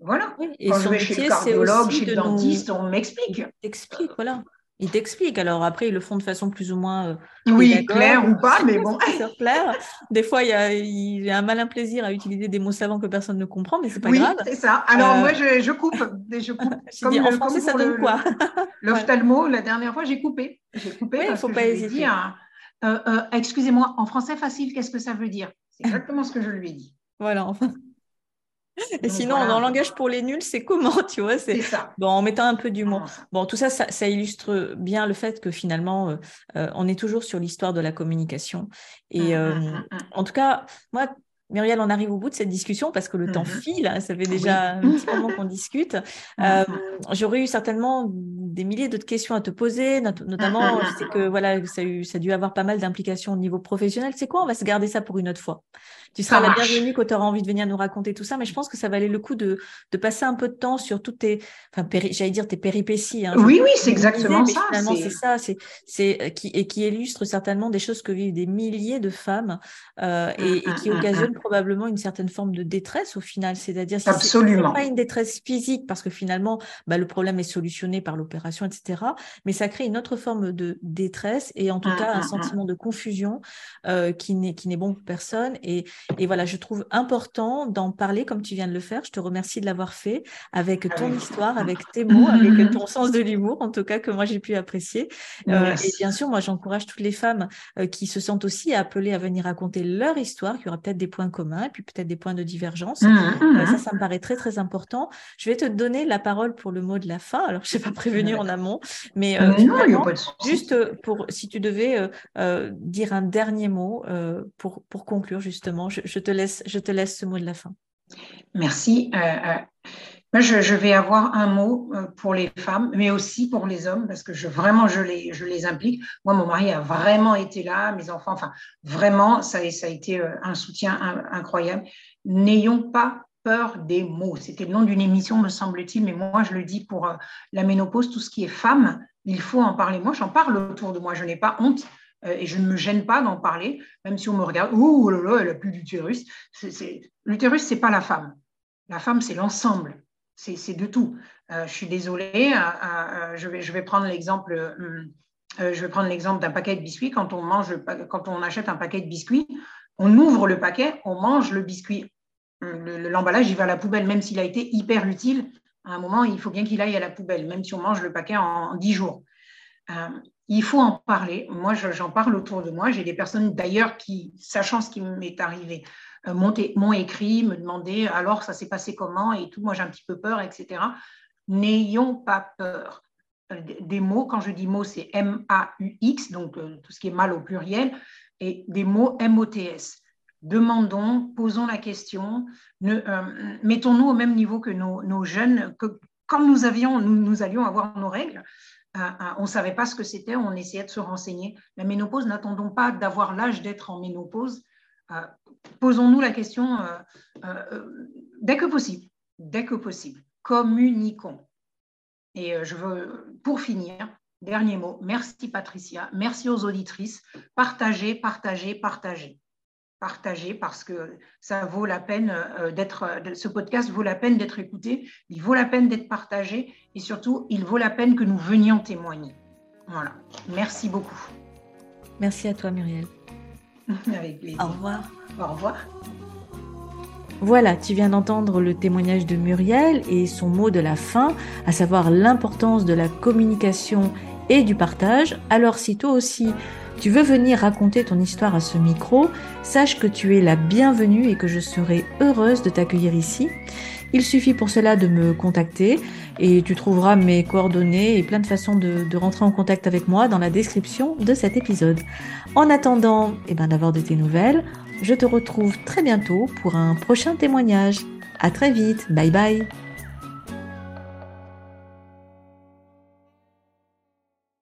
[SPEAKER 2] Voilà. et Quand je vais chez le cardiologue, chez le dentiste, on m'explique.
[SPEAKER 1] Explique, voilà. Il t'explique. Alors après, ils le font de façon plus ou moins. Euh,
[SPEAKER 2] oui, claire ou pas, mais bon. [LAUGHS]
[SPEAKER 1] clair. Des fois, il y, a, il a un malin plaisir à utiliser des mots savants que personne ne comprend, mais c'est pas
[SPEAKER 2] oui,
[SPEAKER 1] grave.
[SPEAKER 2] c'est ça. Alors moi, je, je, coupe. Je [LAUGHS] coupe.
[SPEAKER 1] comme en français, ça donne quoi? [LAUGHS]
[SPEAKER 2] L'ophtalmo, la dernière fois, j'ai coupé. J'ai coupé parce faut que pas je hésiter. Lui ai dit, euh, euh, excusez-moi, en français facile, qu'est-ce que ça veut dire? C'est exactement ce que je lui ai dit.
[SPEAKER 1] Voilà, enfin. [LAUGHS] Et sinon, dans le langage pour les nuls, c'est comment, tu vois
[SPEAKER 2] C'est ça.
[SPEAKER 1] Bon, en mettant un peu d'humour. Bon, tout ça, ça, illustre bien le fait que finalement, euh, euh, on est toujours sur l'histoire de la communication. Et mmh, mmh, euh, mmh, en tout cas, moi, Muriel, on arrive au bout de cette discussion parce que le temps file, hein, ça fait déjà un petit moment qu'on discute. [LAUGHS] J'aurais eu certainement des milliers d'autres questions à te poser, notamment, je sais que voilà, ça a, ça a dû avoir pas mal d'implications au niveau professionnel. C'est quoi On va se garder ça pour une autre fois. Tu seras la bienvenue quand tu auras envie de venir nous raconter tout ça, mais je pense que ça valait le coup de, de passer un peu de temps sur toutes tes, enfin, j'allais dire tes péripéties. Hein,
[SPEAKER 2] oui, oui, c'est exactement ça.
[SPEAKER 1] Finalement, c'est ça, c'est, c'est euh, qui et qui illustre certainement des choses que vivent des milliers de femmes euh, et, et, qui occasionnent probablement une certaine forme de détresse au final. C'est-à-dire si
[SPEAKER 2] Absolument.
[SPEAKER 1] pas une détresse physique parce que finalement, bah, le problème est solutionné par l'opération, etc. Mais ça crée une autre forme de détresse et en tout cas un sentiment de confusion euh, qui n'est qui n'est bon pour personne et et voilà, je trouve important d'en parler comme tu viens de le faire. Je te remercie de l'avoir fait avec ton histoire, avec tes mots, avec ton [LAUGHS] sens de l'humour, en tout cas, que moi j'ai pu apprécier. Euh, et bien sûr, moi j'encourage toutes les femmes euh, qui se sentent aussi appelées à venir raconter leur histoire, qui aura peut-être des points communs et puis peut-être des points de divergence. Mmh, euh, ça, mmh. ça me paraît très, très important. Je vais te donner la parole pour le mot de la fin. Alors, je ne pas prévenu en amont, mais juste pour, si tu devais dire un dernier mot pour, pour conclure, justement, je, te laisse, je te laisse ce mot de la fin.
[SPEAKER 2] Merci. Euh, euh, moi, je, vais avoir un mot euh, pour les femmes, mais aussi pour les hommes, parce que je, vraiment, je les, je les implique. Moi, mon mari a vraiment été là, mes enfants, enfin, vraiment, ça, ça a été un soutien incroyable. N'ayons pas peur des mots. C'était le nom d'une émission, me semble-t-il, mais moi, je le dis pour la ménopause, tout ce qui est femme, il faut en parler. Moi, j'en parle autour de moi, je n'ai pas honte et je ne me gêne pas d'en parler, même si on me regarde, ouh là là, elle a plus d'utérus. L'utérus, c'est pas la femme. La femme, c'est l'ensemble. C'est de tout. Euh, je suis désolée. Euh, je, vais, prendre l'exemple. je vais l'exemple d'un paquet de biscuits. Quand on mange, quand on achète un paquet de biscuits, on ouvre le paquet, on mange le biscuit. L'emballage, il va à la poubelle, même s'il a été hyper utile. À un moment, il faut bien qu'il aille à la poubelle, même si on mange le paquet en, dix jours il faut en parler. Moi, j'en parle autour de moi. J'ai des personnes d'ailleurs qui, sachant ce qui m'est arrivé, euh, m'ont écrit, me demandaient alors ça s'est passé comment? et tout. Moi, j'ai un petit peu peur, etc. N'ayons pas peur. Euh, des mots, quand je dis mots, c'est M-A-U-X, donc euh, tout ce qui est mal au pluriel, et des mots M-O-T-S. Demandons, posons la question, mettons-nous au même niveau que nos, jeunes, que quand nous, avions, nous allions avoir nos règles, on ne savait pas ce que c'était, on essayait de se renseigner. La ménopause, n'attendons pas d'avoir l'âge d'être en ménopause. Euh, posons-nous la question euh, euh, dès que possible, dès que possible. Communiquons. Et je veux, pour finir, dernier mot, merci Patricia, merci aux auditrices. Partagez, partagez, partagez partager parce que ça vaut la peine euh, d'être, ce podcast vaut la peine d'être écouté, il vaut la peine d'être partagé et surtout, il vaut la peine que nous venions témoigner. Voilà. Merci beaucoup.
[SPEAKER 1] Merci à toi, Muriel. [LAUGHS]
[SPEAKER 2] Avec plaisir.
[SPEAKER 1] Au revoir.
[SPEAKER 2] Au revoir.
[SPEAKER 1] Voilà, tu viens d'entendre le témoignage de Muriel et son mot de la fin, à savoir l'importance de la communication et du partage. Alors si toi aussi tu veux venir raconter ton histoire à ce micro, sache que tu es la bienvenue et que je serai heureuse de t'accueillir ici. Il suffit pour cela de me contacter et tu trouveras mes coordonnées et plein de façons de, rentrer en contact avec moi dans la description de cet épisode. En attendant eh ben, d'avoir de tes nouvelles, je te retrouve très bientôt pour un prochain témoignage. À très vite, bye bye